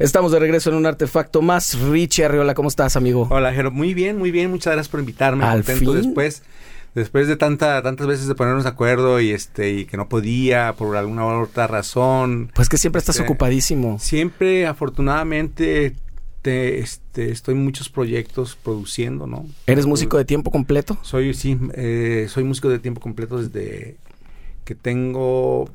Estamos de regreso en un artefacto más. Richie Arriola, ¿cómo estás, amigo? Hola, Jero. Muy bien, muy bien. Muchas gracias por invitarme. Al Contento fin. después después de tanta tantas veces de ponernos de acuerdo y este y que no podía por alguna u otra razón. Pues que siempre estás Este, ocupadísimo. Siempre afortunadamente te, este, estoy en muchos proyectos produciendo, ¿no? ¿Eres músico de tiempo completo? Soy sí, eh, soy músico de tiempo completo desde que tengo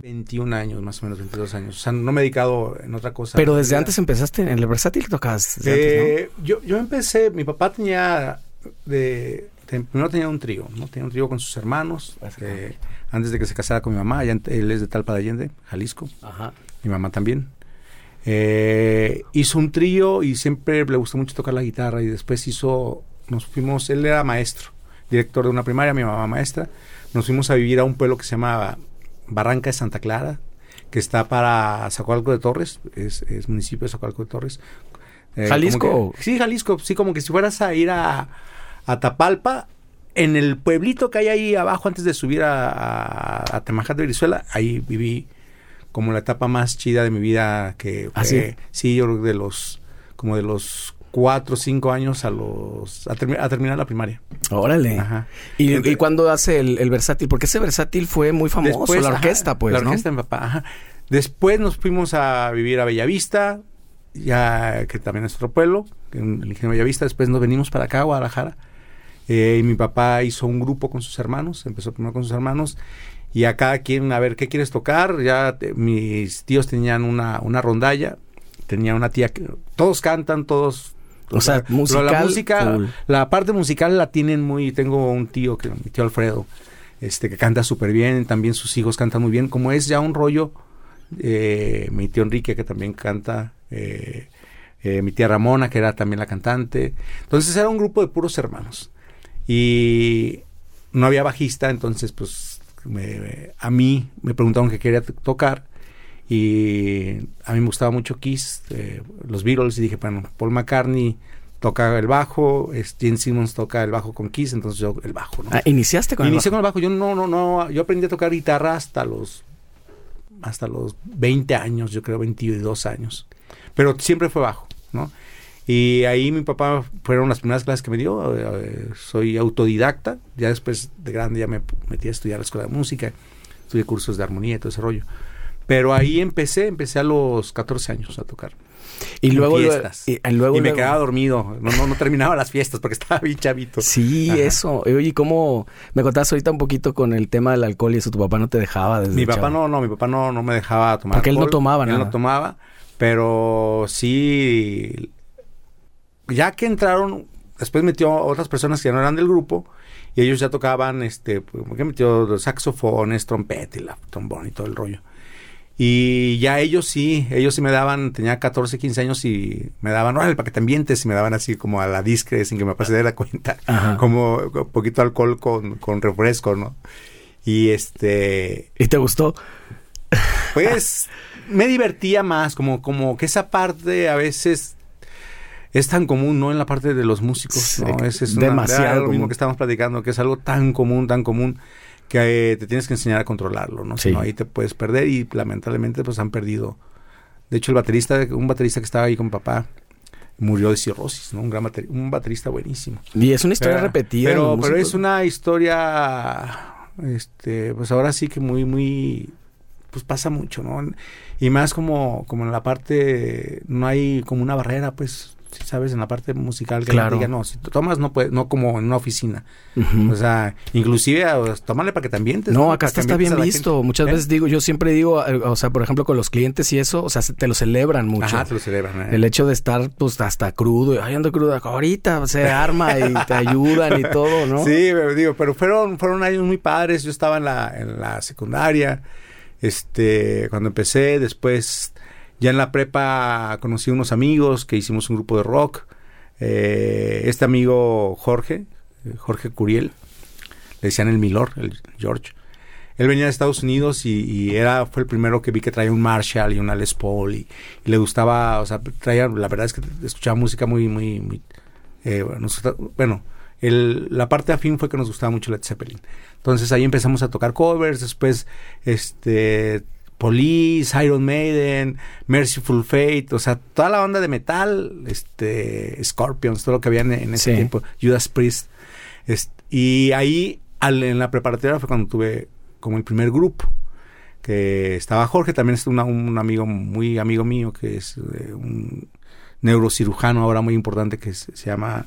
21 años, más o menos 22 años. O sea, no me he dedicado en otra cosa. Pero desde antes empezaste en el versátil tocabas. Eh, yo, yo empecé, mi papá tenía, de, de- primero tenía un trío, ¿no? Tenía un trío con sus hermanos, eh, antes de que se casara con mi mamá, él es de Talpa de Allende, Jalisco. Ajá. mi mamá también. Eh, hizo un trío y siempre le gustó mucho tocar la guitarra y después hizo, nos fuimos, él era maestro, director de una primaria, mi mamá maestra, nos fuimos a vivir a un pueblo que se llama Barranca de Santa Clara, que está para Zacualco de Torres, es, es municipio de Zacualco de Torres. Eh, ¿Jalisco? que- sí, Jalisco, sí, como que si fueras a ir a, a Tapalpa, en el pueblito que hay ahí abajo antes de subir a, a, a Temajat de Venezuela, ahí viví como la etapa más chida de mi vida que ¿Ah, fue- sí, yo creo que de los como de los cuatro o cinco años a los a, a terminar la primaria. Órale. Ajá. ¿Y, Entonces- y cuándo hace el, el versátil? Porque ese versátil fue muy famoso, Después, la ajá, orquesta, pues, La ¿no? orquesta mi papá, ajá. Después nos fuimos a vivir a Bellavista, ya que también es otro pueblo, en el ingenio Bellavista. Después nos venimos para acá, a Guadalajara. Eh, y mi papá hizo un grupo con sus hermanos, empezó primero con sus hermanos. Y a cada quien, a ver, ¿qué quieres tocar? Ya te- mis tíos tenían una, una rondalla, tenía una tía que... Todos cantan, todos... O sea, musical, la música, la parte musical la tienen muy... Tengo un tío, que mi tío Alfredo, este que canta súper bien, también sus hijos cantan muy bien, como es ya un rollo, eh, mi tío Enrique que también canta, eh, eh, mi tía Ramona que era también la cantante, entonces era un grupo de puros hermanos. Y no había bajista, entonces pues me- a mí me preguntaron qué quería tocar y a mí me gustaba mucho Kiss, eh, los Beatles y dije, bueno, Paul McCartney toca el bajo, Gene Simmons toca el bajo con Kiss, entonces yo el bajo, ¿no? Ah, ¿Iniciaste con Inicié el con el bajo. Yo no, no, no. Yo aprendí a tocar guitarra hasta los hasta los 20 años, yo creo 22 años. Pero siempre fue bajo, ¿no? Y ahí mi papá fueron las primeras clases que me dio. eh, soy autodidacta. Ya después de grande ya me metí a estudiar la escuela de música. Estudié cursos de armonía y todo ese rollo. Pero ahí empecé, empecé a los 14 años a tocar. Y luego, fiestas. y, y luego, y me luego- quedaba dormido. No, no, no terminaba las fiestas porque estaba bien chavito. Sí, Ajá. eso. Oye, ¿cómo me contabas ahorita un poquito con el tema del alcohol y eso? Tu papá no te dejaba desde Mi papá chavo? no, no, mi papá no, no me dejaba tomar Porque él no alcohol. tomaba Él nada. no tomaba, pero sí, ya que entraron, después metió a otras personas que ya no eran del grupo y ellos ya tocaban, este, pues, que metió saxofones, trompeta y la trombón y todo el rollo. Y ya ellos sí, ellos sí me daban, tenía 14, 15 años y me daban, órale, para que te ambientes, y me daban así como a la discre, sin que papá se diera cuenta, Ajá. como un poquito alcohol con, con refresco, ¿no? Y este, ¿Y te gustó? pues me divertía más, como, como que esa parte a veces es tan común, ¿no? En la parte de los músicos, ¿no? Es, es una- demasiado lo mismo que estamos platicando, que es algo tan común, tan común, que eh, te tienes que enseñar a controlarlo, ¿no? Sí. Si no, ahí te puedes perder y lamentablemente pues han perdido. De hecho, el baterista, un baterista que estaba ahí con papá, murió de cirrosis, ¿no? Un gran bateri- un baterista buenísimo. Y es una historia Pero- repetida. Pero, pero es una historia, este, pues ahora sí que muy, muy, pues pasa mucho, ¿no? Y más como, como en la parte, no hay como una barrera, pues, sabes, en la parte musical que Claro. la diga, no, si tomas no puede, no como en una oficina. O sea, inclusive, o, tómale para que te ambientes. No, acá está, bien visto. gente. Muchas ¿Eh? veces digo, yo siempre digo, eh, o sea, por ejemplo, con los clientes y eso, o sea, se- te lo celebran mucho. Ajá, te lo celebran. ¿eh? El hecho de estar, pues, hasta crudo. Ay, ando crudo. Ahorita se arma y te ayudan y todo, ¿no? Sí, pero digo, pero fueron, fueron años muy padres. Yo estaba en la, en la secundaria, este, cuando empecé, después ya en la prepa conocí unos amigos que hicimos un grupo de rock. Eh, este amigo Jorge, eh, Jorge Curiel, le decían el Milor, el George. Él venía de Estados Unidos y, era fue el primero que vi que traía un Marshall y una Les Paul y, le gustaba, o sea, traía, la verdad es que escuchaba música muy, muy, muy, eh, bueno, la parte afín fue que nos gustaba mucho Led Zeppelin. Entonces ahí empezamos a tocar covers, después, este, Police, Iron Maiden, Merciful Fate, o sea, toda la banda de metal, este, Scorpions, todo lo que había en, en ese Sí. tiempo, Judas Priest. Est- y ahí, al- en la preparatoria, fue cuando tuve como el primer grupo, que estaba Jorge, también es una- un amigo, muy amigo mío, que es eh, un neurocirujano ahora muy importante, que se, se llama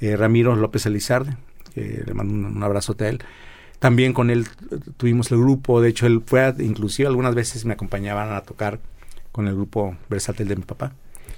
eh, Ramiro López Elizarde, que le mando un, un abrazote a él. También con él eh, tuvimos el grupo, de hecho él fue, a- inclusive algunas veces me acompañaban a tocar con el grupo versátil de mi papá.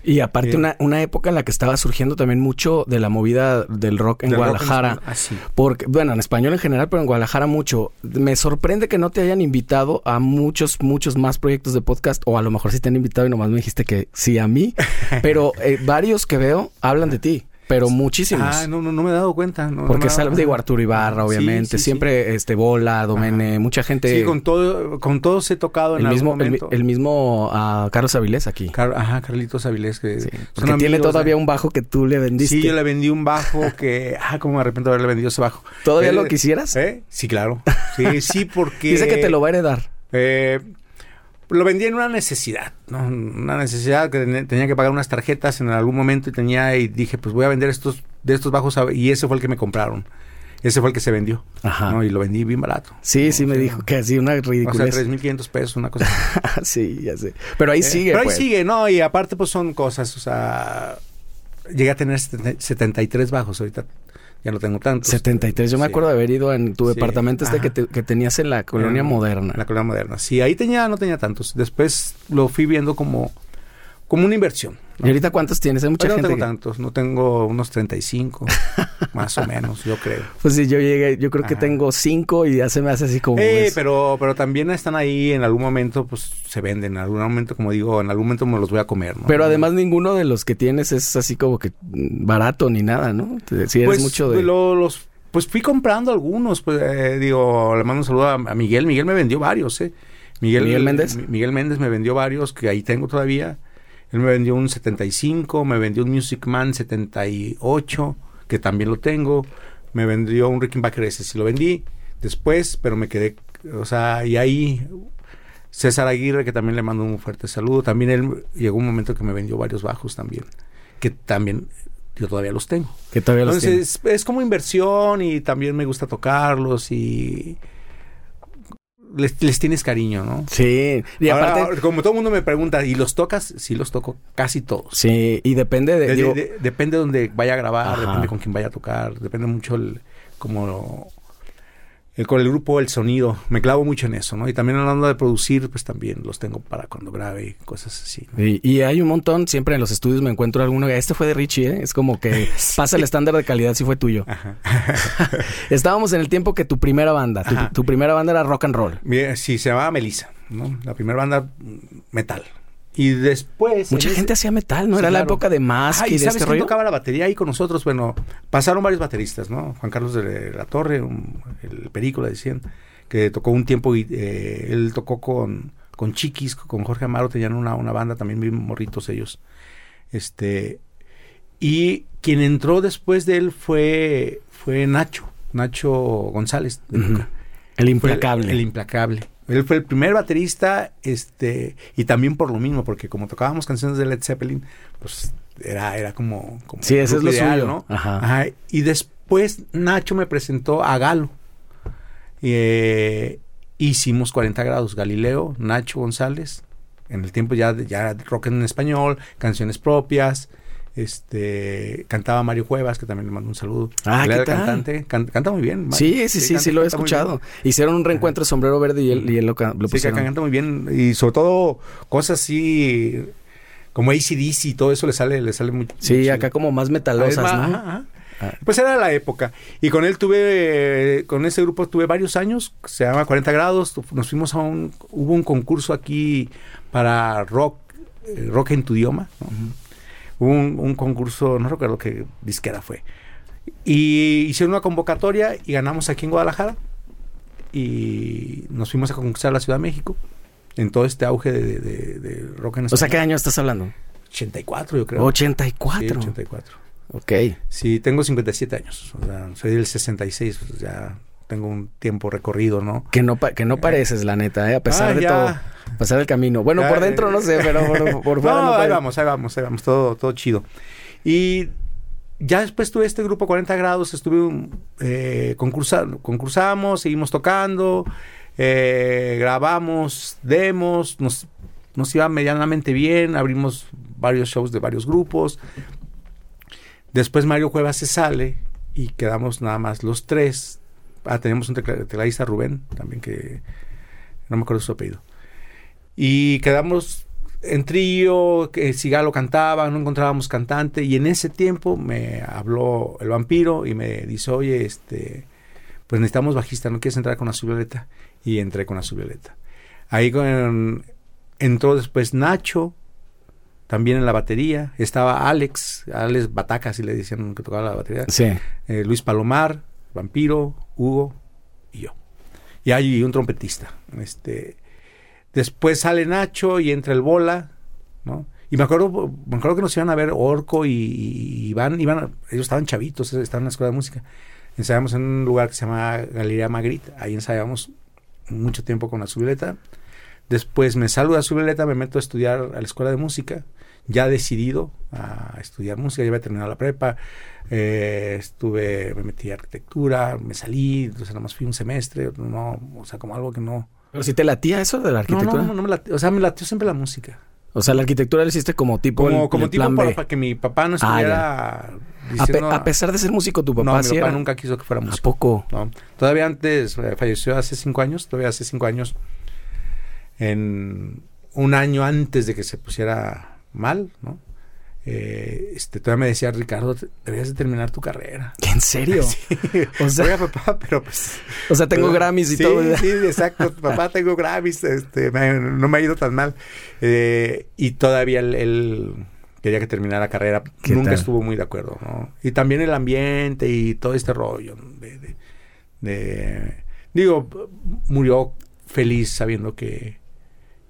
Y aparte Bien. una, una época en la que estaba surgiendo también mucho de la movida del rock en Del rock en Guadalajara. Así. Porque, bueno, en español en general, pero en Guadalajara mucho. Me sorprende que no te hayan invitado a muchos, muchos más proyectos de podcast, o a lo mejor sí te han invitado y nomás me dijiste que sí a mí. pero eh, varios que veo hablan de ti, pero muchísimos. Ah, no, no, no me he dado cuenta. no- no Porque dado- sale, digo, Arturo Ibarra, obviamente. sí, sí. Siempre, este, Bola, Domene, Ajá. mucha gente. Sí, con todo, con todos he tocado en el mismo, algún el, mi- momento. el mismo ah, Carlos Avilés aquí. Car- ajá, Carlitos Avilés, que porque tiene amigos, todavía eh. un bajo que tú le vendiste. Sí, yo le vendí un bajo que, ah, cómo me arrepiento de haberle vendido ese bajo. ¿Todavía Él- lo quisieras? ¿Eh? Sí, claro. Sí, sí, porque... Dice que te lo va a heredar. Eh, lo vendí en una necesidad, ¿no? Una necesidad que ten- tenía que pagar unas tarjetas en algún momento y tenía y dije, pues voy a vender estos de estos bajos y ese fue el que me compraron. Ese fue el que se vendió, Ajá. ¿no? Y lo vendí bien barato. Sí, sí O me dijo que así una O sea, ridiculez. 3.500 pesos, una cosa. sí, ya sé. Pero ahí Eh, sigue, Pero pues. ahí sigue, ¿no? Y aparte, pues son cosas, o sea, llegué a tener 70 73 bajos, ahorita ya no tengo tantos. 73. Yo me acuerdo de haber ido en tu Sí. departamento este que, te- que tenías en la colonia En- moderna. En la colonia moderna. Sí, ahí tenía, no tenía tantos. Después lo fui viendo como, como una inversión. ¿Y ahorita cuántos tienes? Hay mucha Ahorita no gente. tengo que- tantos, no tengo unos 35, más o menos, yo creo. Pues sí, yo llegué, yo creo que tengo cinco y ya se me hace así como. Eh, es- pero, pero también están ahí, en algún momento, pues se venden. En algún momento, como digo, en algún momento me los voy a comer. ¿no? Pero además ninguno de los que tienes es así como que barato ni nada, ¿no? Si eres pues, mucho de... lo- los, pues fui comprando algunos, pues eh, digo, le mando un saludo a, a Miguel. Miguel me vendió varios, ¿eh? Miguel, ¿Miguel Méndez? Mi- Miguel Méndez me vendió varios que ahí tengo todavía. Él me vendió un 75, me vendió un Music Man 78, que también lo tengo. Me vendió un Rickenbacker ese, sí lo vendí después, pero me quedé, o sea, y ahí César Aguirre, que también le mando un fuerte saludo. También él llegó un momento que me vendió varios bajos también, que también yo todavía los tengo. que todavía los tienes. Entonces, es como inversión y también me gusta tocarlos y les, les tienes cariño, ¿no? Sí, y Ahora, aparte... como todo el mundo me pregunta, ¿y los tocas? Sí, los toco casi todos. Sí, y depende de... De- digo, de- depende de donde vaya a grabar, Ajá. depende con quién vaya a tocar, depende mucho el, como el, con el grupo, el sonido. Me clavo mucho en eso, ¿no? Y también hablando de producir, pues también los tengo para cuando grabe y cosas así. ¿no? Y, y hay un montón, siempre en los estudios me encuentro alguno, este fue de Richie, ¿eh? es como que pasa el estándar de calidad si fue tuyo. Ajá. Estábamos en el tiempo que tu primera banda, tu, tu primera banda era rock and roll. Mira, sí, se llamaba Melissa, ¿no? La primera banda mm, metal. Y después... Mucha ese- gente hacía metal, ¿no? Sí, Era la época de Mask Ah, y ¿y de sabes este rollo. tocaba la batería ahí con nosotros? Bueno, pasaron varios bateristas, ¿no? Juan Carlos de la Torre, un- el Perico, le decían, que tocó un tiempo y eh, él tocó con, con Chiquis, con Jorge Amaro, tenían una, una banda también bien morritos ellos. Este, y quien entró después de él fue, fue Nacho, Nacho González. de Ujú. Luca. El implacable. El, implacable. Él fue el primer baterista, este, y también por lo mismo, porque como tocábamos canciones de Led Zeppelin, pues era, era como, como Sí, ese es lo ideal, suyo. ¿no? Ajá. Ajá. Y después Nacho me presentó a Galo. Y, eh, hicimos 40 grados, Galileo, Nacho González, en el tiempo ya, de- ya rock en español, canciones propias. Este cantaba Mario Cuevas, que también le mando un saludo. Ah, ¿qué tal? cantante, can- canta muy bien. Mario. Sí, sí, sí, sí, canta- lo he escuchado. Hicieron un reencuentro de sombrero verde y él, y él lo, lo Sí, pusieron. canta muy bien. Y sobre todo cosas así como ACDC y todo eso le sale, le sale muy Sí, muy acá chido. como más metalosas, más, ¿no? ajá, ajá. Ah. Pues era la época. Y con él tuve, con ese grupo tuve varios años, se llama 40 grados. Nos fuimos a un, hubo un concurso aquí para rock, eh, rock en tu idioma. ¿no? Un, un concurso, no recuerdo qué disquera fue. Y hicieron una convocatoria y ganamos aquí en Guadalajara. Y nos fuimos a conquistar la Ciudad de México. En todo este auge de, de- rock en O sea, ¿qué español. año estás hablando? 84, yo creo. 84. Sí, 84. Ok. Sí, tengo 57 años. O sea, soy del 66, pues ya tengo un tiempo recorrido, ¿no? Que no, que no pareces, la neta, ¿eh? a pesar Ah, de ya. todo. A pesar del camino. Bueno, Ya, por dentro eh. no sé, pero por, por fuera no, no ahí vamos, ahí vamos, ahí vamos, todo, todo chido. Y ya después tuve este grupo 40 grados, estuve eh, concursando, concursamos, seguimos tocando, eh, grabamos demos, nos, nos iba medianamente bien, abrimos varios shows de varios grupos. Después Mario Cuevas se sale y quedamos nada más los tres. Ah, tenemos un tecla- tecladista Rubén también que no me acuerdo su apellido. Y quedamos en trío, que Sigalo cantaba, no encontrábamos cantante y en ese tiempo me habló el vampiro y me dice, oye, este, pues necesitamos bajista, ¿no quieres entrar con Azul Violeta? Y entré con Azul Violeta. Ahí con, entró después Nacho, también en la batería, estaba Alex, Alex Bataca, así le decían que tocaba la batería, Sí. eh, Luis Palomar, Vampiro, Hugo y yo. Y hay un trompetista. Este, después sale Nacho y entra el Bola, ¿no? Y me acuerdo, me acuerdo que nos iban a ver Orco y, y Iván, ellos estaban chavitos, estaban en la escuela de música. Ensayamos en un lugar que se llama Galería Magritte, ahí ensayamos mucho tiempo con la Violeta. Después me salgo de la Violeta, me meto a estudiar a la escuela de música, ya decidido a estudiar música, ya había terminado la prepa, eh, estuve, me metí a arquitectura, me salí, entonces nada más fui un semestre, no, o sea, como algo que no... Pero si te latía eso de la arquitectura. no, no, no me late- o sea, me latió siempre la música. O sea, la arquitectura la hiciste como tipo Como, el, como el tipo plan para, B. para que mi papá no Ah, estuviera A, pe- diciendo... a pesar de ser músico, tu papá no, mi sí papá era- nunca quiso que fuera ¿A músico. poco? ¿no? Todavía antes, eh, falleció hace cinco años, todavía hace cinco años, en un año antes de que se pusiera mal, ¿no? Eh, este, todavía me decía, Ricardo, deberías de terminar tu carrera. ¿En serio? O sea, Oiga, papá, pero pues... o sea, tengo pero- Grammys y sí, todo. Sí, exacto. Papá, tengo Grammys. Este, me- no me ha ido tan mal. Eh, y todavía él, él quería que terminara la carrera. ¿Qué Nunca tal? estuvo muy de acuerdo, ¿no? Y también el ambiente y todo este rollo. De, de- de- digo, murió feliz sabiendo que,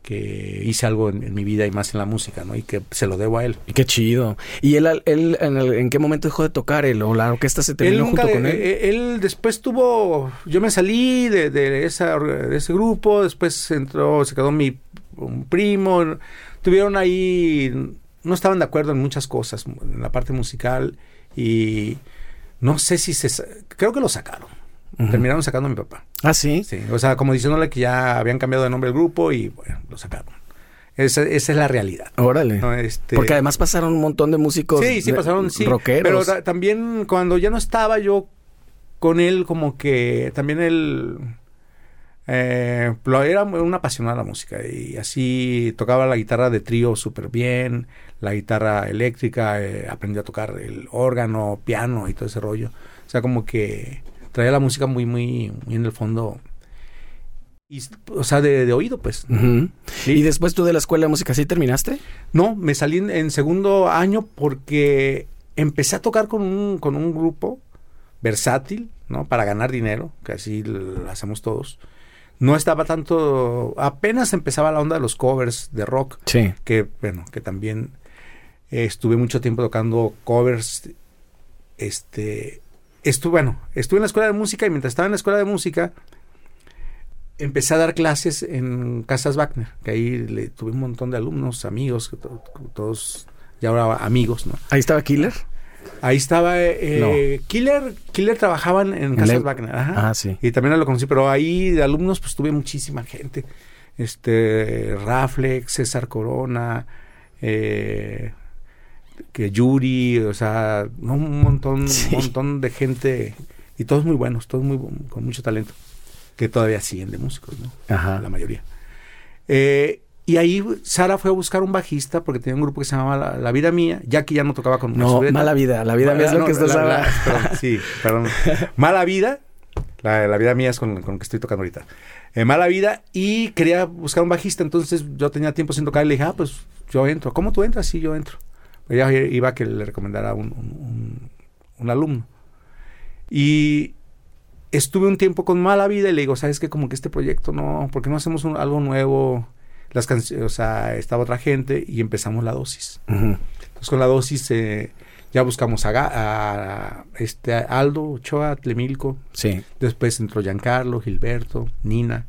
que hice algo en, en mi vida y más en la música, ¿no? Y que se lo debo a él. Y Qué chido. ¿Y él, él en, el- en qué momento dejó de tocar él? ¿O la orquesta se terminó él nunca, junto con él? eh, él después tuvo, yo me salí de, de esa, de ese grupo, después entró, se quedó mi un primo, tuvieron ahí, no estaban de acuerdo en muchas cosas, en la parte musical, y no sé si se, creo que lo sacaron, Ujú. terminaron sacando a mi papá, Ah, sí. sí, o sea, como diciéndole que ya habían cambiado de nombre el grupo y bueno, lo sacaron. Esa, esa es la realidad. Órale. ¿no? Este, Porque además pasaron un montón de músicos. Sí, sí, de- pasaron, sí. Rockeros. Pero ta- también cuando ya no estaba yo con él, como que también él eh, era un apasionado a la música y así tocaba la guitarra de trío súper bien, la guitarra eléctrica, eh, aprendió a tocar el órgano, piano y todo ese rollo. O sea, como que traía la música muy, muy, muy en el fondo. Y, o sea, de, de oído, pues. Sí. ¿Y después tú de la escuela de música sí terminaste? No, me salí en, en segundo año porque empecé a tocar con un, con un grupo versátil, ¿no? Para ganar dinero, que así lo hacemos todos. No estaba tanto, apenas empezaba la onda de los covers de rock, Sí. que bueno, que también eh, estuve mucho tiempo tocando covers. Este, estuve, bueno, estuve en la escuela de música y mientras estaba en la escuela de música empecé a dar clases en Casas Wagner, que ahí le, tuve un montón de alumnos, amigos, to- todos ya ahora amigos, ¿no? Ahí estaba Killer. Ahí estaba eh, Killer, Killer trabajaban en Casas el- Wagner, ajá. Ah, sí. Y también lo conocí, pero ahí de alumnos pues tuve muchísima gente. Este, Raflex, César Corona, eh, que Yuri, o sea, no, un montón, Sí. un montón de gente y todos muy buenos, todos muy con mucho talento, que todavía siguen de músicos, ¿no? Ajá. La mayoría. Eh, y ahí Sara fue a buscar un bajista porque tenía un grupo que se llamaba La, La Vida Mía, ya que ya no tocaba con No, mala vida. La vida mía es lo No, que estás la- hablando. la- perdón, sí, perdón. Mala vida. La, la vida mía es con, con lo que estoy tocando ahorita. Eh, mala vida. Y quería buscar un bajista. Entonces yo tenía tiempo sin tocar y le dije, ah, pues yo entro. ¿Cómo tú entras? Sí, yo entro. Ella iba a que le recomendara un, un- alumno. Y estuve un tiempo con mala vida y le digo, ¿sabes qué? Como que este proyecto no, ¿por qué no hacemos un- algo nuevo? Las canciones, o sea, estaba otra gente y empezamos la dosis. Entonces con la dosis eh, Ya buscamos a, este Aldo, Ochoa, Tlemilco. Sí. Después entró Giancarlo, Gilberto, Nina.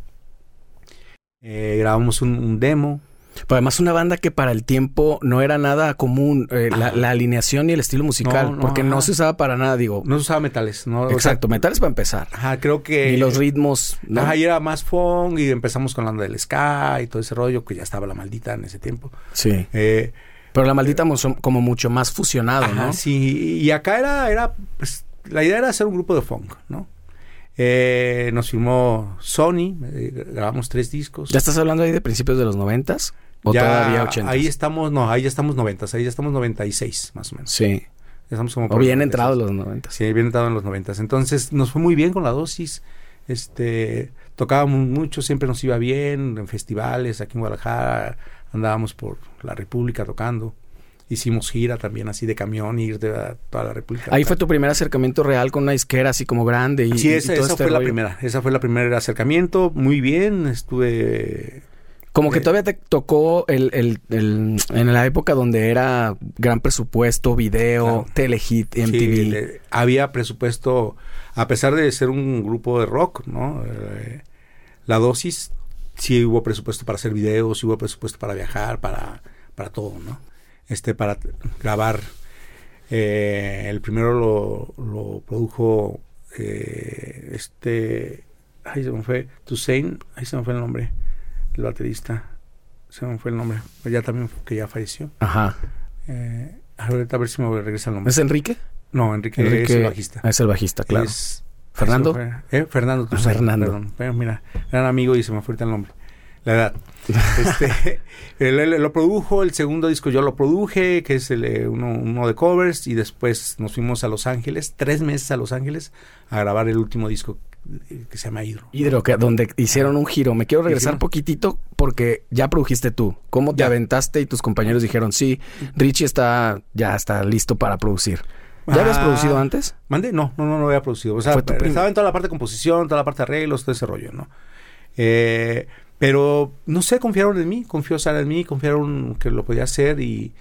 Eh, grabamos un, un demo. Pero además una banda que para el tiempo no era nada común, eh, la, alineación y el estilo musical, No, no, porque no se usaba para nada, digo. No se usaba metales, ¿no? O sea, exacto, metales para empezar. ajá, creo que... y los ritmos, ¿no? Ajá, y era más funk y empezamos con la onda del ska y todo ese rollo, que ya estaba la maldita en ese tiempo. Sí. Eh, Pero la maldita mo- son como mucho más fusionado, Ajá, ¿no? sí, y acá era, era, pues, la idea era hacer un grupo de funk, ¿no? Eh, nos firmó Sony, eh, grabamos tres discos. ¿Ya estás hablando ahí de principios de los noventas? ¿O Ya, todavía ochentas? Ahí estamos, no, ahí ya estamos noventas, ahí ya estamos 96, más o menos. Sí. Ya estamos como O bien 96. entrados los noventas. Sí, bien entrado en los noventas. Entonces nos fue muy bien con la dosis. Este, tocábamos mucho, siempre nos iba bien en festivales aquí en Guadalajara, andábamos por la República tocando. Hicimos gira también así de camión, ir de a toda la República. Ahí fue tu primer acercamiento real con una disquera así como grande y, Sí, y esa, todo esa este fue la primera. Esa fue la primera acercamiento. Muy bien, estuve Como que todavía te tocó el, el, el- en la época donde era gran presupuesto, video, Claro. telehit, MTV. Sí, le- había presupuesto, a pesar de ser un grupo de rock, ¿no? Eh, la dosis, sí hubo presupuesto para hacer videos, sí hubo presupuesto para viajar, para, para todo, ¿no? Este, para grabar. eh, el primero lo, lo produjo eh, este, ahí se me fue, Toussaint, ahí se me fue el nombre, el baterista, se me fue el nombre, ya también que ya falleció. Ajá. Eh, ahorita a ver si me regresa el nombre. ¿Es Enrique? No, Enrique, Enrique es el bajista. Es el bajista, claro. Es- ¿Fernando? ¿Eh? Fernando. Ah, Fernando. perdón. Pero mira, gran amigo y se me fue el nombre. La edad. Este, él, él lo produjo, el segundo disco yo lo produje, que es el, eh, uno, uno de covers, y después nos fuimos a Los Ángeles, tres meses a Los Ángeles, a grabar el último disco que se llama Hidro. Hidro, que, donde hicieron un giro. Me quiero regresar Hicieron- poquitito porque ya produjiste tú. ¿Cómo te Ya. aventaste y tus compañeros dijeron, sí, Richie está, ya está listo para producir? ¿Ya habías Ah, producido antes? ¿Mande? No, no, no, no había producido. O sea, prim- estaba en toda la parte de composición, toda la parte de arreglos, todo ese rollo, ¿no? Eh, pero, no sé, confiaron en mí, confió Sara en mí, confiaron que lo podía hacer y,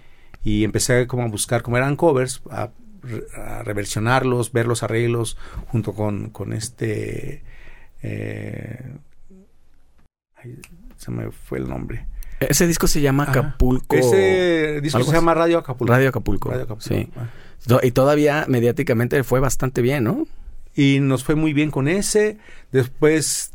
y empecé como a buscar, como eran covers, a, a reversionarlos, ver los arreglos junto con, con este... eh, ay, se me fue el nombre. Ese disco se llama Ajá. Acapulco. Ese disco se llama Radio Acapulco. Radio Acapulco. Radio Acapulco. Sí. Ah. Y todavía mediáticamente fue bastante bien, ¿no? y nos fue muy bien con ese. Después,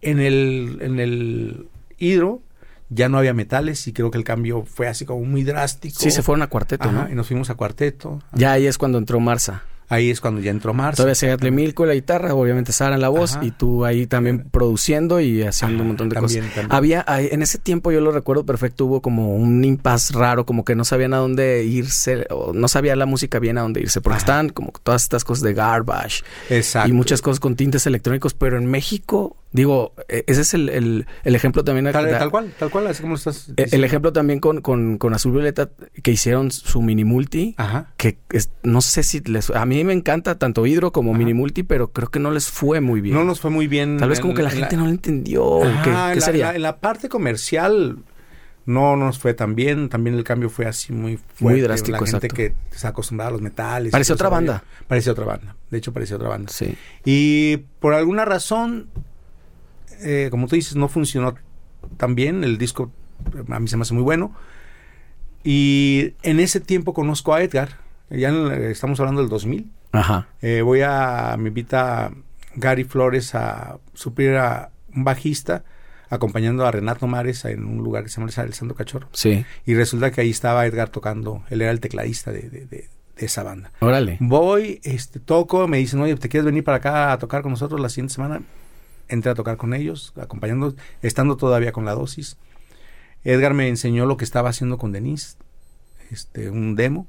en el, en el hidro, ya no había metales y creo que el cambio fue así como muy drástico. Sí, se fueron a cuarteto, Ajá, ¿no? y nos fuimos a cuarteto. Ya ahí es cuando entró Marza. Ahí es cuando ya entró Marcia. Todavía Tlemilco en la guitarra, obviamente Sara en la voz Ajá. y tú ahí también produciendo y haciendo un montón de También, cosas. también. Había, en ese tiempo yo lo recuerdo perfecto, hubo como un impasse raro, como que no sabían a dónde irse, o no sabía la música bien a dónde irse, porque estaban como todas estas cosas de garbage Exacto. y muchas cosas con tintes electrónicos, pero en México, digo, eh, ese es el, el- el ejemplo también. Tal, tal cual, tal cual, así como lo estás eh, El ejemplo también con, con, con Azul Violeta, que hicieron su mini multi, Ajá. que es- no sé si les... A mí me encanta tanto Hidro como Ajá. mini multi, pero creo que no les fue muy bien. No nos fue muy bien. Tal vez en- como que la en gente no lo entendió. ¿o Ajá, ¿Qué, en qué la- sería? la- en la parte comercial no nos fue tan bien. También el cambio fue así muy fuerte. Muy drástico, La gente exacto. que está acostumbrada a los metales. Parecía otra banda. Parecía otra banda. De hecho, parecía otra banda. Sí. Y por alguna razón, eh, como tú dices, no funcionó tan bien. El disco eh, a mí se me hace muy bueno. Y en ese tiempo conozco a Edgar. Ya en el- estamos hablando del 2000. Ajá. Eh, voy a, me invita Gary Flores a suplir a un bajista acompañando a Renato Mares en un lugar que se llama El Santo Cachorro. Sí. Y resulta que ahí estaba Edgar tocando, él era el tecladista de, de- de- de esa banda. Órale. Voy, este, toco, me dicen, oye, ¿te quieres venir para acá a tocar con nosotros la siguiente semana? Entré a tocar con ellos, acompañando, estando todavía con la dosis. Edgar me enseñó lo que estaba haciendo con Denise, este, un demo.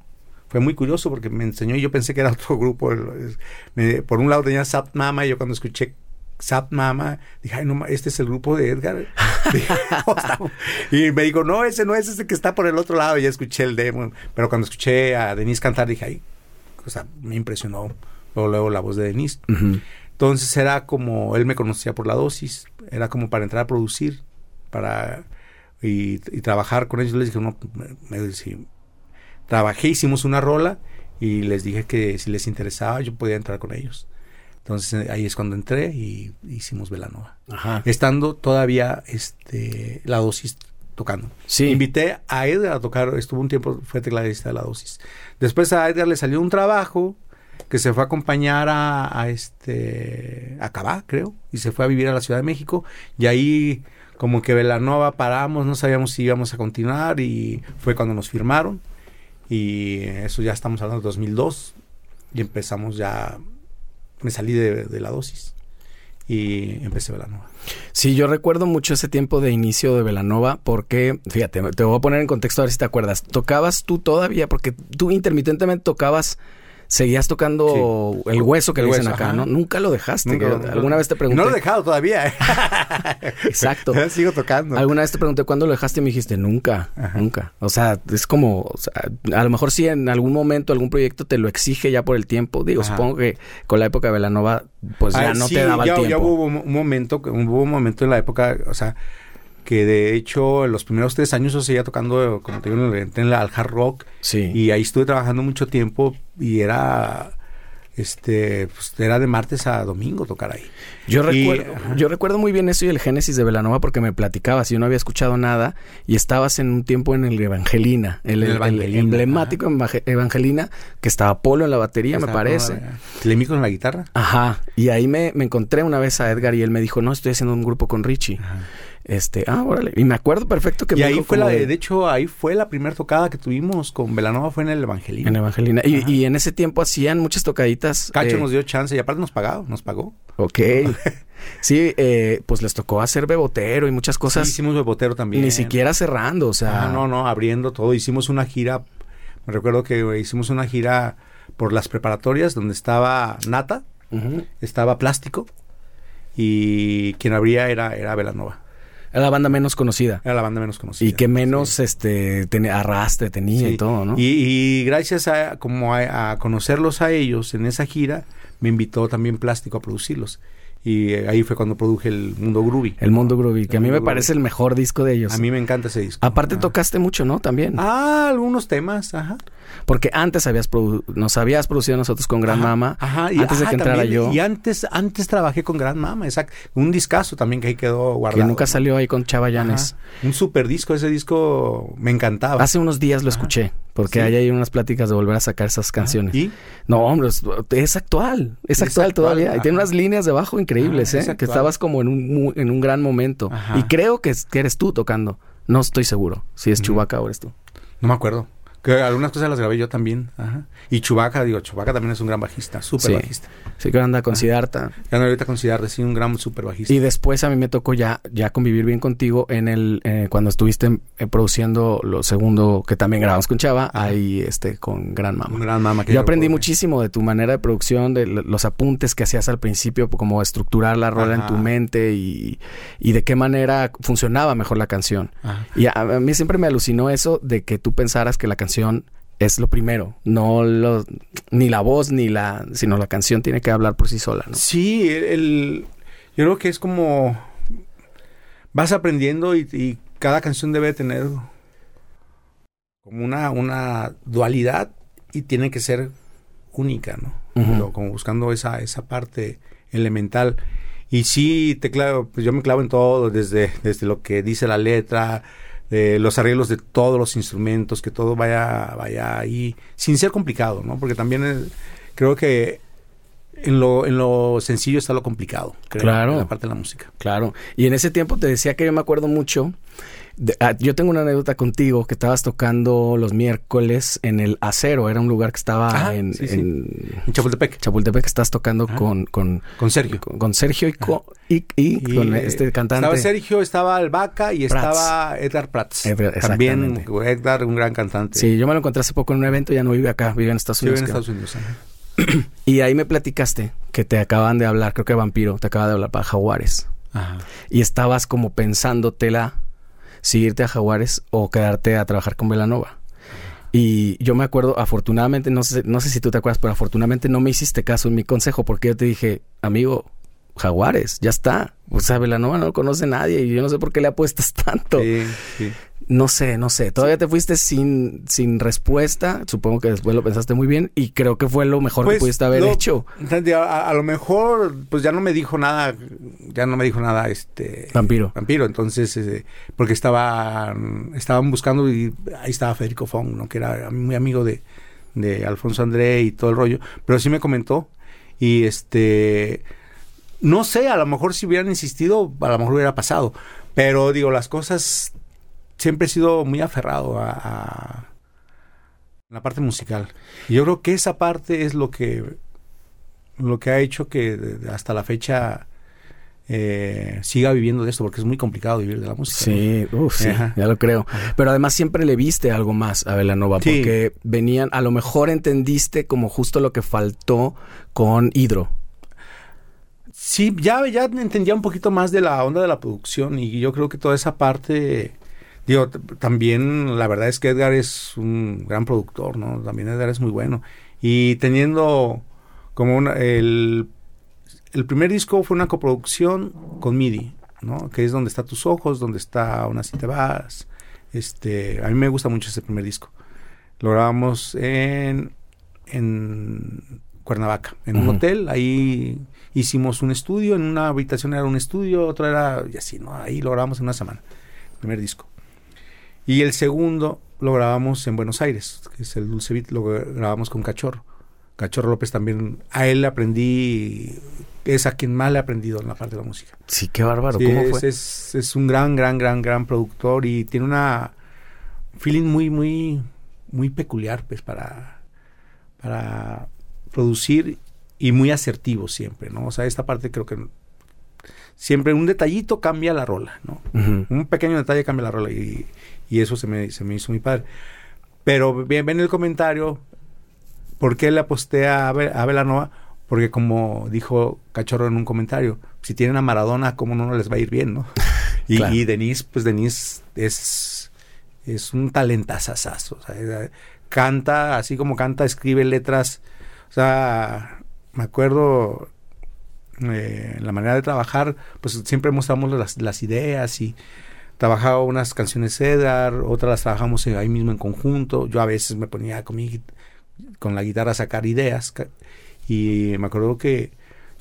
Fue muy curioso porque me enseñó y yo pensé que era otro grupo. me- por un lado tenía Sap Mama y yo cuando escuché Sap Mama dije, ay, no, este es el grupo de Edgar. Dije, "No, está- y me dijo, no, ese no es ese que está por el otro lado. Y ya escuché el demo. Pero cuando escuché a Denise cantar dije, ay, o sea, me impresionó luego, luego la voz de Denise. Entonces era como, él me conocía por la dosis, era como para entrar a producir, para y, y trabajar con ellos. Les dije, no, me, me- sí. trabajé, hicimos una rola y les dije que si les interesaba yo podía entrar con ellos. Entonces ahí es cuando entré y hicimos Velanova. Ajá. Estando todavía este, la dosis tocando. Sí. Invité a Edgar a tocar, estuvo un tiempo, fue tecladista de la dosis. Después a Edgar le salió un trabajo que se fue a acompañar a, a este a Cabá, creo, y se fue a vivir a la Ciudad de México y ahí como que Velanova paramos, no sabíamos si íbamos a continuar y fue cuando nos firmaron y eso ya estamos hablando de 2002 y empezamos ya me salí de, de la dosis y empecé Velanova. Sí, yo recuerdo mucho ese tiempo de inicio de Velanova porque, fíjate, te voy a poner en contexto a ver si te acuerdas. ¿Tocabas tú todavía? Porque tú intermitentemente tocabas seguías tocando sí. el hueso que el le dicen hueso, acá, ajá. ¿no? Nunca lo dejaste. Nunca, ¿Alguna vez te pregunté? No lo he dejado todavía. ¿eh? Exacto. Sigo tocando. Alguna vez te pregunté cuándo lo dejaste y me dijiste nunca, ajá. nunca. O sea, es como, o sea, a lo mejor sí en algún momento algún proyecto te lo exige ya por el tiempo. Digo, ajá. supongo que con la época de Velanova, pues ya no sí, te daba ya, el tiempo. Ya hubo un momento, hubo un momento en la época, o sea, que de hecho en los primeros tres años yo seguía tocando, como te digo, en la, al hard rock. Sí. Y ahí estuve trabajando mucho tiempo y era este pues era de martes a domingo tocar ahí. Yo recuerdo, y, yo recuerdo muy bien eso y el génesis de Velanova porque me platicabas, yo no había escuchado nada y estabas en un tiempo en el Evangelina, el, el, Evangelina, el emblemático ajá. Evangelina, que estaba Polo en la batería, me parece. Lemmy con la guitarra. Ajá. Y ahí me, me, encontré una vez a Edgar y él me dijo, no, estoy haciendo un grupo con Richie. Ajá. Este, ah, órale. Y me acuerdo perfecto que y me ahí dijo fue la de, hecho, ahí fue la primera tocada que tuvimos con Velanova fue en el Evangelina. En Evangelina. Y, y, en ese tiempo hacían muchas tocaditas. Cacho eh, nos dio chance y aparte nos pagó, nos pagó. Ok. sí, eh, pues les tocó hacer bebotero y muchas cosas. Sí, hicimos bebotero también. Ni siquiera cerrando, o sea. Ah, no, no, abriendo todo. Hicimos una gira, me recuerdo que hicimos una gira por las preparatorias donde estaba Nata, uh -huh. estaba Plástico y quien abría era, era Velanova. Era la banda menos conocida. Era la banda menos conocida. Y que menos sí. este tenía, arrastre tenía sí. y todo, ¿no? Y, y, gracias a como a, a, conocerlos a ellos en esa gira, me invitó también Plástico a producirlos. Y ahí fue cuando produje el Mundo Groovy. El Mundo Groovy, que el a mí me parece el mejor disco de ellos. A mí me encanta ese disco. Aparte ah. tocaste mucho, ¿no? También. Ah, algunos temas, ajá. Porque antes habías nos habías producido nosotros con Gran ajá, Mama. Ajá, y, antes de que entrara también, yo. Y antes, antes trabajé con Gran Mama, exacto. Un discazo también que ahí quedó guardado. Que nunca salió ahí con Chavallanes. Un super disco, ese disco me encantaba. Hace unos días lo escuché, porque ¿Sí? hay unas pláticas de volver a sacar esas canciones. ¿Y? No, hombre, es, es actual. Es, es actual, todavía. Y tiene unas líneas de bajo increíbles, ¿eh? Que estabas como en un, en un gran momento. Y creo que, que, eres tú tocando. No estoy seguro si es Chubaca o eres tú. No me acuerdo. Que algunas cosas las grabé yo también. Ajá. Y Chubaca, digo, Chubaca también es un gran bajista, súper sí. bajista. Sí, que anda con Siddhartha. Ya anda ahorita con Siddhartha, sí, un gran súper bajista. Y después a mí me tocó ya, ya convivir bien contigo en el, eh, cuando estuviste eh, produciendo lo segundo que también grabamos con Chava, Ajá. ahí este, con Gran Mama. Gran Mama. Que yo, aprendí puedo, muchísimo de tu manera de producción, de los apuntes que hacías al principio, como estructurar la rola Ajá. en tu mente y, y, de qué manera funcionaba mejor la canción. Ajá. Y a, a mí siempre me alucinó eso de que tú pensaras que la canción es lo primero, no lo, ni la voz ni la, sino la canción tiene que hablar por sí sola, ¿no? Sí, el, el yo creo que es como vas aprendiendo y, y, cada canción debe tener como una, una dualidad y tiene que ser única, ¿no? Uh -huh. Como buscando esa, esa parte elemental. Y sí, te clavo, pues yo me clavo en todo, desde, desde lo que dice la letra, de los arreglos de todos los instrumentos, que todo vaya, vaya ahí, sin ser complicado, ¿no? Porque también creo que en lo, en lo sencillo está lo complicado, creo, claro. en la parte de la música. Claro. Y en ese tiempo te decía que yo me acuerdo mucho. De, ah, yo tengo una anécdota contigo que estabas tocando los miércoles en el Acero, era un lugar que estaba Ajá, en, sí, sí. en, en, Chapultepec. Chapultepec, estás tocando con, con, con Sergio. Con, con Sergio y, con, y, y, y, con este cantante. Estaba Sergio, estaba Albaca y Prats. estaba Edgar Prats. Edgar, También Edgar, un gran cantante. Sí, yo me lo encontré hace poco en un evento, ya no vive acá, vive en Estados Unidos. Vive en Estados Unidos. y ahí me platicaste que te acaban de hablar, creo que Vampiro, te acaba de hablar para Jaguares. Ajá. Y estabas como pensándotela si irte a Jaguares o quedarte a trabajar con Velanova. Y yo me acuerdo, afortunadamente, no sé, no sé si tú te acuerdas, pero afortunadamente no me hiciste caso en mi consejo porque yo te dije, amigo, Jaguares, ya está. O sea, Velanova no conoce nadie y yo no sé por qué le apuestas tanto. Sí, sí. No sé, no sé. Todavía te fuiste sin, sin respuesta. Supongo que después lo pensaste muy bien y creo que fue lo mejor que Pues, pudiste haber hecho. A, a lo mejor, pues ya no me dijo nada, ya no me dijo nada, este... Vampiro. Vampiro, entonces, eh, porque estaban, estaban buscando y ahí estaba Federico Fong, ¿no? Que era muy amigo de, de Alfonso André y todo el rollo, pero sí me comentó y este... No sé, a lo mejor si hubieran insistido, a lo mejor hubiera pasado, pero digo, las cosas... Siempre he sido muy aferrado a, a la parte musical. Y yo creo que esa parte es lo que lo que ha hecho que hasta la fecha eh, siga viviendo de esto, porque es muy complicado vivir de la música. Sí, uf, sí, ya lo creo. Pero además siempre le viste algo más a Velanova, Sí. porque venían, a lo mejor entendiste como justo lo que faltó con Hidro. Sí, ya, ya entendía un poquito más de la onda de la producción y yo creo que toda esa parte, digo, también la verdad es que Edgar es un gran productor, ¿no? También Edgar es muy bueno. Y teniendo como una, el, el primer disco fue una coproducción con MIDI, ¿no? Que es donde está tus ojos, donde está Aún así te vas. Este, a mí me gusta mucho ese primer disco. Lo grabamos en, en Cuernavaca, en un hotel. Ahí hicimos un estudio, en una habitación era un estudio, otra era, y así, ¿no? Ahí lo grabamos en una semana, el primer disco. Y el segundo lo grabamos en Buenos Aires, que es el Dulce Beat, lo grabamos con Cachorro. Cachorro López también, a él aprendí, es a quien más le he aprendido en la parte de la música. Sí, qué bárbaro. Sí, ¿Cómo es, fue? Es, es un gran, gran, gran, gran productor y tiene una feeling muy, muy, muy peculiar, pues, para, para producir y muy asertivo siempre, ¿no? O sea, esta parte creo que siempre un detallito cambia la rola, ¿no? Ujú. Un pequeño detalle cambia la rola y, y eso se me, se me hizo muy padre. Pero bien, ven el comentario, ¿por qué le aposté a, Be- a Belanova? Porque como dijo Cachorro en un comentario, si tienen a Maradona, ¿cómo no les va a ir bien, no? Y, Claro. y Denise, pues Denise es, es un talentazazazo. O sea, canta, así como canta, escribe letras. O sea, me acuerdo eh, la manera de trabajar, pues siempre mostramos las, ideas y trabajaba unas canciones Edgar, otras las trabajamos ahí mismo en conjunto. Yo a veces me ponía con, con la guitarra a sacar ideas y me acuerdo que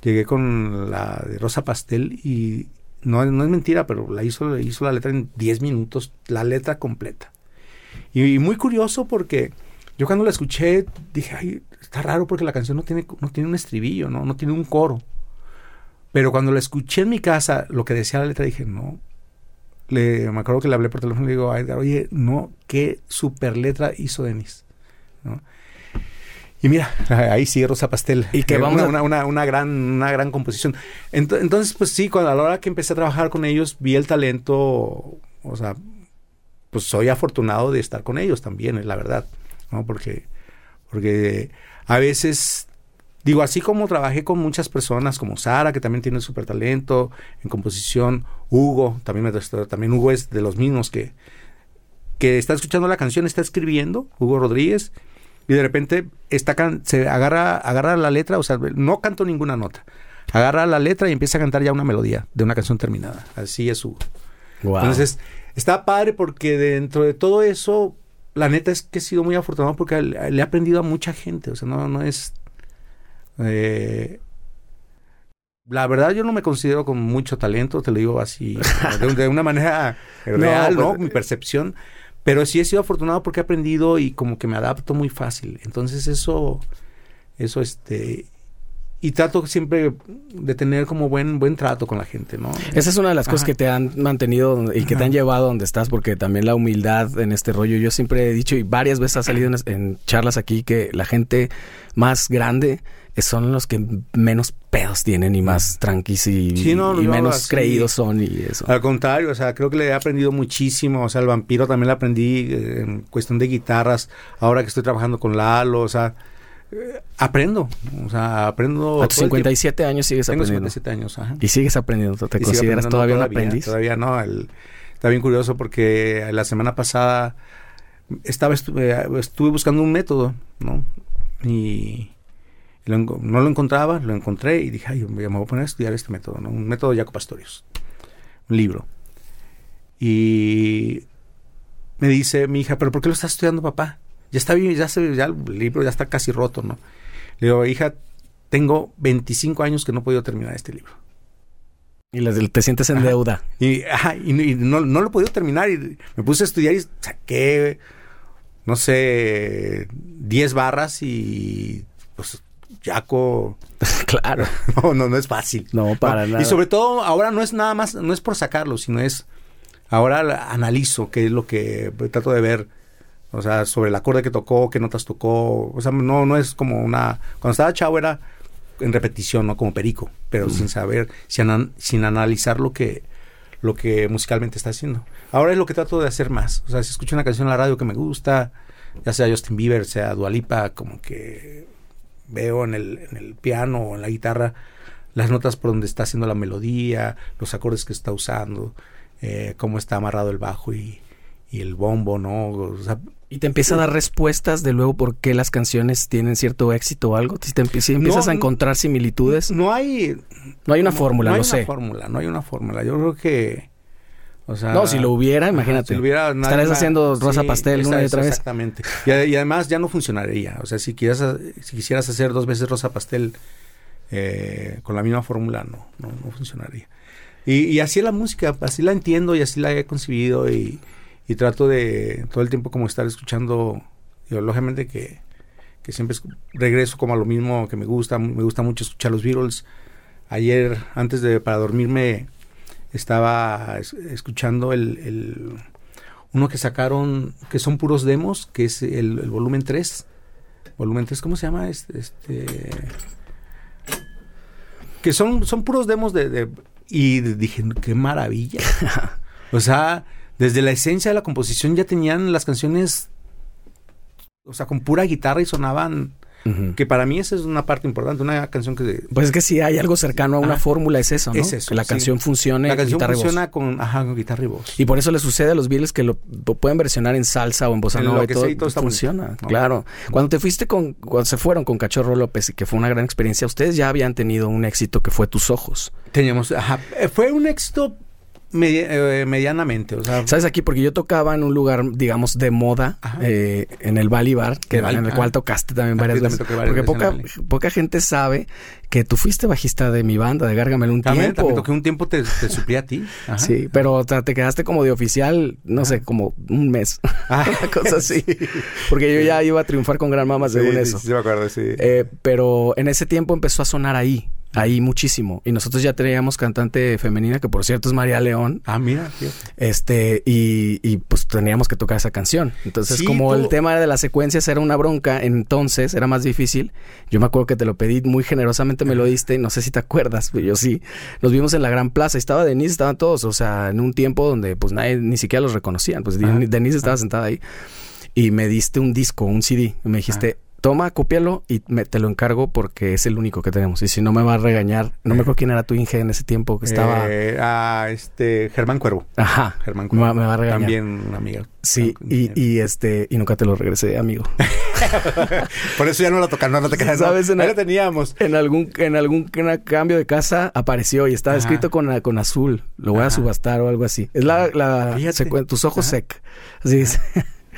llegué con la de Rosa Pastel y no, no es mentira, pero la hizo, hizo la letra en 10 minutos, la letra completa. Y muy curioso porque yo cuando la escuché dije, ay, está raro porque la canción no tiene, no tiene un estribillo, ¿no? no tiene un coro. Pero cuando la escuché en mi casa, lo que decía la letra, dije, no. Le, me acuerdo que le hablé por teléfono y le digo a Edgar, oye, no, qué super letra hizo Denis. ¿no? Y mira, ahí sigue Rosa Pastel. Y que Eh, vamos una, a- una, una, una gran, una gran composición. Ento- entonces, pues sí, cuando a la hora que empecé a trabajar con ellos, vi el talento, o sea, pues soy afortunado de estar con ellos también, es la verdad, ¿no? Porque, porque a veces, digo, así como trabajé con muchas personas, como Sara, que también tiene súper talento en composición, Hugo, también, me, también Hugo es de los mismos que, que está escuchando la canción, está escribiendo, Hugo Rodríguez, y de repente está can- se agarra, agarra la letra, o sea, no canto ninguna nota. Agarra la letra y empieza a cantar ya una melodía de una canción terminada. Así es Hugo. Wow. Entonces, está padre porque dentro de todo eso, la neta es que he sido muy afortunado porque le he aprendido a mucha gente. O sea, no, no es. eh, la verdad, yo no me considero con mucho talento, te lo digo así, de, de una manera real, ¿no? pues- Mi percepción. Pero sí he sido afortunado porque he aprendido y como que me adapto muy fácil. Entonces, eso. Eso, este. Y trato siempre de tener como buen, buen trato con la gente, ¿no? Esa es una de las cosas Ajá. que te han mantenido y que te han Ajá. llevado a donde estás, porque también la humildad en este rollo. Yo siempre he dicho, y varias veces ha salido en, en charlas aquí, que la gente más grande son los que menos pedos tienen y más tranquis y, Sí, no, y yo menos así- creídos son y eso. Al contrario, o sea, creo que le he aprendido muchísimo. O sea, el vampiro también le aprendí eh, en cuestión de guitarras. Ahora que estoy trabajando con Lalo, o sea, aprendo. O sea, aprendo. a tus todo el tiempo. 57 años sigues Tengo aprendiendo. 57 años, ajá. Y sigues aprendiendo. ¿Te Y consideras aprendiendo todavía un aprendiz? Todavía no. el- está bien curioso porque la semana pasada estaba estuve, estuve buscando un método, ¿no? Y no lo encontraba, lo encontré y dije, ay, me voy a poner a estudiar este método, ¿no? Un método de Jaco Pastorius, un libro. Y me dice mi hija, pero ¿por qué lo estás estudiando, papá? Ya está bien, ya, se, ya el libro ya está casi roto, ¿no? Le digo, hija, tengo 25 años que no he podido terminar este libro. Y te sientes en deuda. Y, no, no, lo he podido terminar. Y me puse a estudiar y saqué, no sé, 10 barras y pues Jaco. claro. No, no, no es fácil. No, para nada. Y sobre todo, ahora no es nada más, no es por sacarlo, sino es. Ahora analizo qué es lo que trato de ver. O sea, sobre el acorde que tocó, qué notas tocó. O sea, no, no es como una. Cuando estaba chavo era en repetición, ¿no? Como perico, pero sin saber, sin, sin analizar lo que, lo que musicalmente está haciendo. Ahora es lo que trato de hacer más. O sea, si escucho una canción en la radio que me gusta, ya sea Justin Bieber, sea Dualipa, como que veo en el, en el piano o en la guitarra las notas por donde está haciendo la melodía, los acordes que está usando, eh, cómo está amarrado el bajo y, y el bombo, ¿no? O sea, y te empieza a dar respuestas de luego por qué las canciones tienen cierto éxito o algo. Si te empiezas a encontrar similitudes. No hay. No hay una fórmula, no hay una fórmula, no hay una fórmula. Yo creo que. O sea, no, si lo hubiera, imagínate. si hubiera, estarías haciendo rosa pastel una y otra vez. Exactamente. Y, además ya no funcionaría. O sea, si quisieras, si quisieras hacer dos veces rosa pastel eh, con la misma fórmula, no, no, no funcionaría. Y, y así es la música, así la entiendo y así la he concebido y y trato de todo el tiempo como estar escuchando, lógicamente que, que siempre regreso como a lo mismo que me gusta, me gusta mucho escuchar los Beatles. Ayer, antes de para dormirme, estaba escuchando el, el, uno que sacaron, que son puros demos, que es el, volumen 3. Volumen 3, ¿cómo se llama? Este, este que son, son puros demos de, de y dije, qué maravilla. o sea, desde la esencia de la composición ya tenían las canciones, o sea, con pura guitarra y sonaban que para mí esa es una parte importante, una canción que... Pues es que si hay algo cercano a una fórmula es eso, ¿no? Es eso, que la canción funcione La canción funciona con, ajá, con guitarra y voz. Y por eso le sucede a los Beatles que lo, pueden versionar en salsa o en bossa nova y todo, todo funciona, claro. Cuando te fuiste con... Cuando se fueron con Cachorro López y que fue una gran experiencia, ustedes ya habían tenido un éxito que fue Tus Ojos. Teníamos, ajá, eh, fue un éxito eh, medianamente, o sea. ¿Sabes aquí? Porque yo tocaba en un lugar, digamos, de moda, eh, en el Bali Bar, que, en el cual tocaste también varias veces. Porque poca, poca gente sabe que tú fuiste bajista de mi banda, de Gárgamel, un también, tiempo. También toqué un tiempo, te, te suplí a ti. Sí, pero te quedaste como de oficial, no sé, como un mes. Ah. Una cosa así. Porque yo ya iba a triunfar con Gran Mama según eso. Sí, me acuerdo, sí. Eh, pero en ese tiempo empezó a sonar ahí ahí muchísimo. Y nosotros ya teníamos cantante femenina, que por cierto es María León. Ah, mira. Este, y, y, pues teníamos que tocar esa canción. Entonces, como el tema de las secuencias era una bronca, entonces era más difícil. Yo me acuerdo que te lo pedí muy generosamente, me lo diste, y no sé si te acuerdas, pero yo sí. Nos vimos en la Gran Plaza, estaba Denise, estaban todos, o sea, en un tiempo donde pues nadie ni siquiera los reconocían. Pues Denise estaba sentada ahí. Y me diste un disco, un CD. Y me dijiste, toma, cópialo y me, te lo encargo porque es el único que tenemos. Y si no me va a regañar, no me acuerdo quién era tu Inge en ese tiempo que estaba. Eh, ah, este, Germán Cuervo. Ajá. Germán Cuervo. Me, va a regañar. También una amiga. Sí, y, y, este, y nunca te lo regresé, amigo. Por eso ya no lo tocaron, no lo te ¿Sabes? En lo teníamos. En algún, en algún cambio de casa apareció y estaba escrito con, con azul. Lo voy a subastar o algo así. Es la, la tus ojos sec. Así es.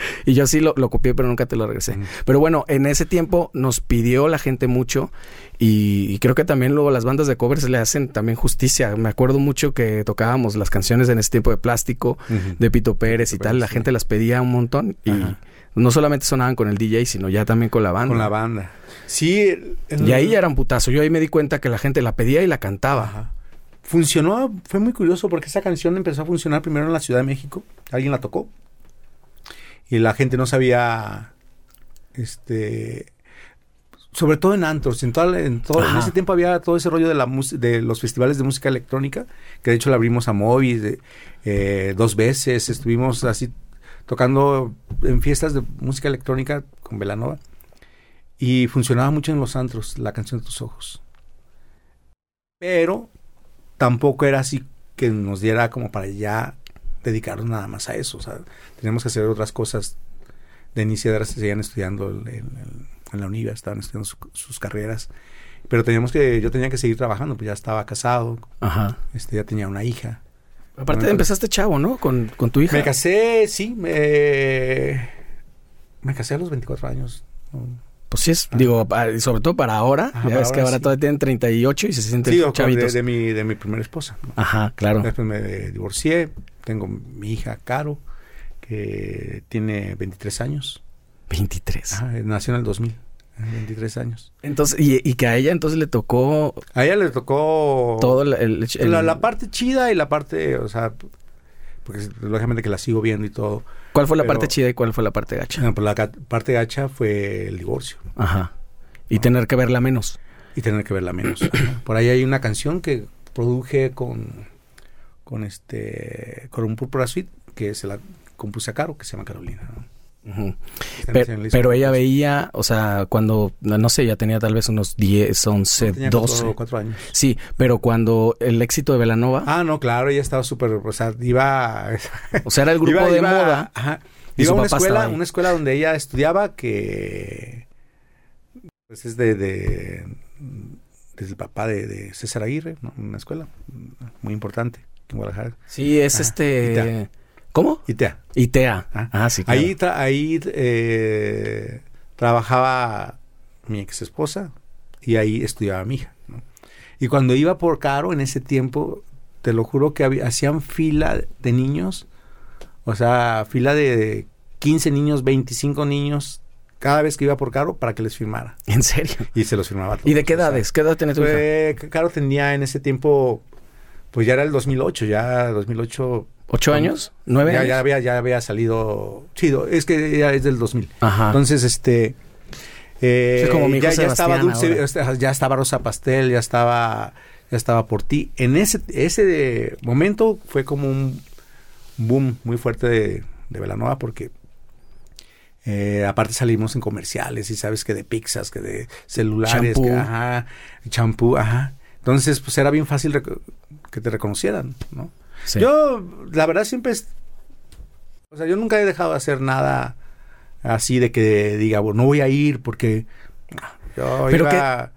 y yo sí lo, copié, pero nunca te lo regresé. Pero bueno, en ese tiempo nos pidió la gente mucho y, creo que también luego las bandas de covers le hacen también justicia. Me acuerdo mucho que tocábamos las canciones en ese tiempo de plástico, de Pito Pérez y tal. La gente las pedía un montón y no solamente sonaban con el DJ, sino ya también con la banda. Con la banda. Sí. Y ahí ya era un putazo. Yo ahí me di cuenta que la gente la pedía y la cantaba. Funcionó, fue muy curioso porque esa canción empezó a funcionar primero en la Ciudad de México. Alguien la tocó y la gente no sabía, este, sobre todo en antros, en, todo, en, todo, en ese tiempo había todo ese rollo de, la de los festivales de música electrónica, que de hecho le abrimos a Moby eh, dos veces, estuvimos así tocando en fiestas de música electrónica con Velanova y funcionaba mucho en los antros la canción de tus ojos. Pero tampoco era así que nos diera como para ya dedicarnos nada más a eso. O sea, tenemos que hacer otras cosas. de y se seguían estudiando el, en la universidad, estaban estudiando sus carreras. Pero teníamos que, yo tenía que seguir trabajando, pues ya estaba casado, Ajá. este, ya tenía una hija. Aparte bueno, empezaste chavo, ¿no? Con, con, tu hija. Me casé, sí, me, me casé a los 24 años. Pues sí, es, digo, sobre todo para ahora, Ajá, ya ves que ahora sí. todavía tienen 38 y se sienten sí, chavitos. De, de, mi, de mi primera esposa. ¿no? Ajá, claro. Después me divorcié, tengo mi hija Caro, que tiene 23 años. 23. Ajá, nació en el 2000. 23 años. Entonces, y, y, que a ella entonces le tocó. A ella le tocó. Todo el. el, el la, la, parte chida y la parte. O sea, porque lógicamente que la sigo viendo y todo. ¿Cuál fue la pero, parte chida y cuál fue la parte gacha? No, pues la parte gacha fue el divorcio. Ajá. Y ¿no? tener que verla menos. Y tener que verla menos. Por ahí hay una canción que produje con. Con este. Con un Purpura Suite que se la compuse a Caro, que se llama Carolina. ¿no? Uh -huh. pero, pero, ella veía, o sea, cuando, no sé, ya tenía tal vez unos 10, 11, no, 12. 4, 4 años. Sí, pero cuando el éxito de Velanova. Ah, no, claro, ella estaba súper, o sea, iba. O sea, era el grupo iba, de iba, moda. Ajá. Iba a una escuela, una escuela donde ella estudiaba que. Pues es de. de desde el papá de, de César Aguirre, ¿no? Una escuela muy importante en Guadalajara. Sí, es Ajá. este. ¿Cómo? ITEA. ITEA. Ah, ah sí. Claro. Ahí, ahí eh, trabajaba mi ex esposa y ahí estudiaba mi hija. ¿no? Y cuando iba por Caro en ese tiempo, te lo juro que había, hacían fila de niños, o sea, fila de 15 niños, 25 niños, cada vez que iba por Caro para que les firmara. ¿En serio? Y se los firmaba. Todos, ¿Y de qué edades? O sea, ¿Qué edad tenía tu hija? Caro tenía en ese tiempo, pues ya era el 2008, ya 2008 ¿Ocho años? ¿Nueve ya, años? Ya había, ya había salido. Sí, es que ya es del 2000. Ajá. Entonces, este. Eh, es como mi ya, ya estaba dulce, ahora. ya estaba Rosa Pastel, ya estaba, ya estaba por ti. En ese, ese momento fue como un boom muy fuerte de, de Velanova porque eh, aparte salimos en comerciales y sabes que de pizzas, que de celulares, champú. que ajá, champú, ajá. Entonces, pues era bien fácil que te reconocieran, ¿no? Sí. Yo, la verdad, siempre. Es, o sea, yo nunca he dejado de hacer nada así de que diga, bueno, no voy a ir porque. Yo Pero iba,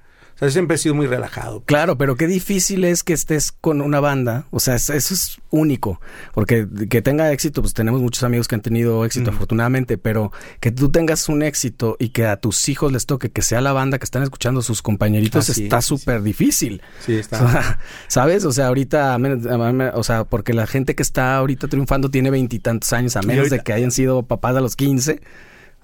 sea, siempre he sido muy relajado. Claro, pero qué difícil es que estés con una banda. O sea, eso es único. Porque que tenga éxito, pues tenemos muchos amigos que han tenido éxito, mm. afortunadamente. Pero que tú tengas un éxito y que a tus hijos les toque que sea la banda que están escuchando sus compañeritos, ah, sí, está súper sí. difícil. Sí, está. O sea, ¿Sabes? O sea, ahorita, o sea, porque la gente que está ahorita triunfando tiene veintitantos años, a menos de que hayan sido papás a los quince.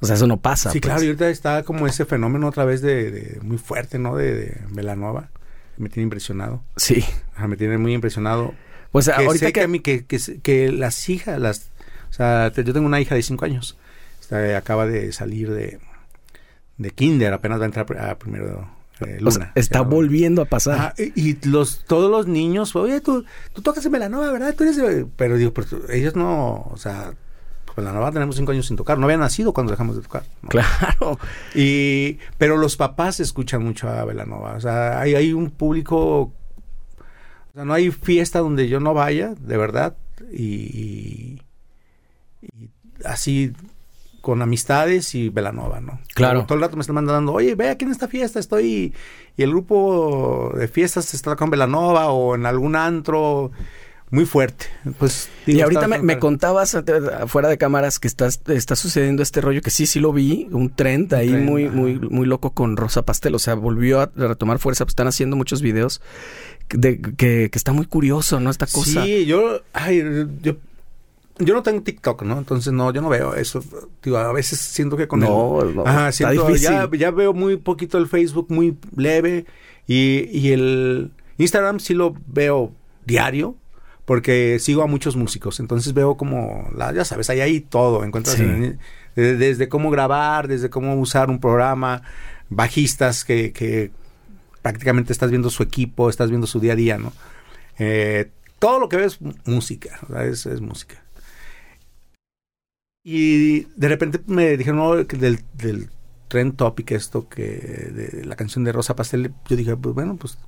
O sea, eso no pasa. Sí, pues. claro, y ahorita está como ese fenómeno otra vez de, de muy fuerte, ¿no? De, de Melanova. Me tiene impresionado. Sí. Me tiene muy impresionado. Pues que ahorita sé que... a mí, que, que, que, las hijas, las, o sea, yo tengo una hija de cinco años. Está, acaba de salir de, de kinder, apenas va a entrar a primero eh, Luna. O sea, está volviendo a pasar. Ah, y, y, los todos los niños, oye, tú, tú tocas en Melanova, ¿verdad? Tú eres. Pero digo, pero ellos no, o sea, pues la tenemos cinco años sin tocar. No había nacido cuando dejamos de tocar. ¿no? Claro. Y, pero los papás escuchan mucho a Velanova. O sea, hay, hay un público. O sea, no hay fiesta donde yo no vaya, de verdad. Y, y, así con amistades y Velanova, ¿no? Claro. Todo el rato me están mandando, oye, ve aquí en esta fiesta estoy. Y el grupo de fiestas está con Velanova o en algún antro muy fuerte. Pues, digo, y ahorita me, me, contabas fuera de cámaras que estás, está sucediendo este rollo que sí, sí lo vi, un trend ahí trend, muy, ajá. muy, muy loco con Rosa Pastel. O sea, volvió a retomar fuerza. Pues están haciendo muchos videos de, que, que está muy curioso, ¿no? Esta cosa. Sí, yo, ay, yo yo no tengo TikTok, ¿no? Entonces no, yo no veo eso. Digo, a veces siento que con no, el, no, ajá, siento, ya, ya, veo muy poquito el Facebook, muy leve y, y el Instagram sí lo veo diario porque sigo a muchos músicos, entonces veo como, la, ya sabes, ahí hay todo, encuentras sí. en, desde cómo grabar, desde cómo usar un programa, bajistas que, que, prácticamente estás viendo su equipo, estás viendo su día a día, ¿no? Eh, todo lo que ves es música, es, es, música. Y de repente me dijeron no, del, del trend topic esto que de la canción de Rosa Pastel, yo dije, pues bueno, pues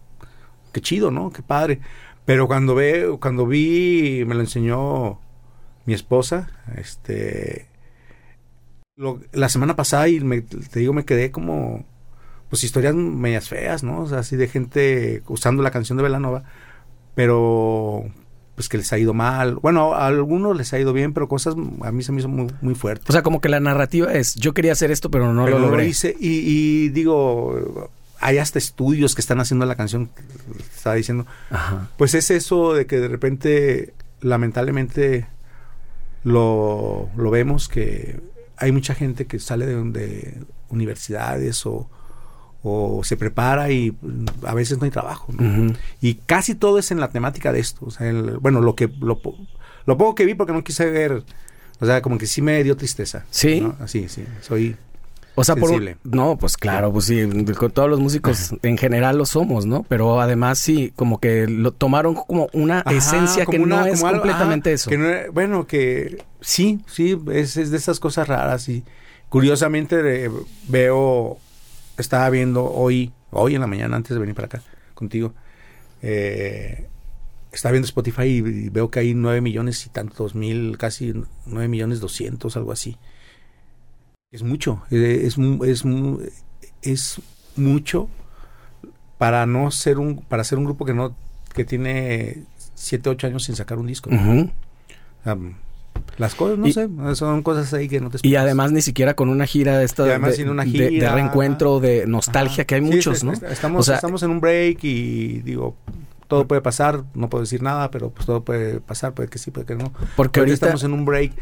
qué chido, ¿no? Qué padre. Pero cuando ve, cuando vi, me lo enseñó mi esposa, este lo- la semana pasada y me- te digo, me quedé como, pues historias medias feas, ¿no? O sea, así de gente usando la canción de Velanova, pero pues que les ha ido mal. Bueno, a algunos les ha ido bien, pero cosas a mí se me hizo muy, muy fuerte. O sea, como que la narrativa es, yo quería hacer esto, pero no Pero lo logré. hice y, y digo, hay hasta estudios que están haciendo la canción, estaba diciendo, Ajá. pues es eso de que de repente, lamentablemente, lo, lo vemos que hay mucha gente que sale de, de universidades o, o se prepara y mm, a veces no hay trabajo. Y casi todo es en la temática de esto. O sea, el- bueno, lo que lo, lo poco que vi porque no quise ver, o sea, como que sí me dio tristeza. ¿Sí? ¿no? Así, sí. Soy O sea, por no, pues claro, pues sí, con todos los músicos en general lo somos, ¿no? Pero además sí, como que lo tomaron como una Ajá, esencia que no es algo- completamente eso. que no es- bueno, que sí, sí, es, es de esas cosas raras y curiosamente eh, veo, estaba viendo hoy, hoy en la mañana antes de venir para acá contigo, eh, estaba viendo Spotify y, y veo que hay nueve millones y tantos mil, casi nueve millones doscientos, algo así. Es mucho, eh, es, es, es mucho para no ser un, para ser un grupo que no, que tiene siete, ocho años sin sacar un disco. Um, las cosas, no Y- sé, son cosas ahí que no te Y además ni siquiera con una gira de esta de, de- reencuentro, de nostalgia, Ajá. que hay Sí, muchos, es- ¿no? es- Estamos, O sea- estamos en un break y digo, todo puede pasar, no puedo decir nada, pero pues todo puede pasar, puede que sí, puede que no. Porque Ahorita ahorita estamos en un break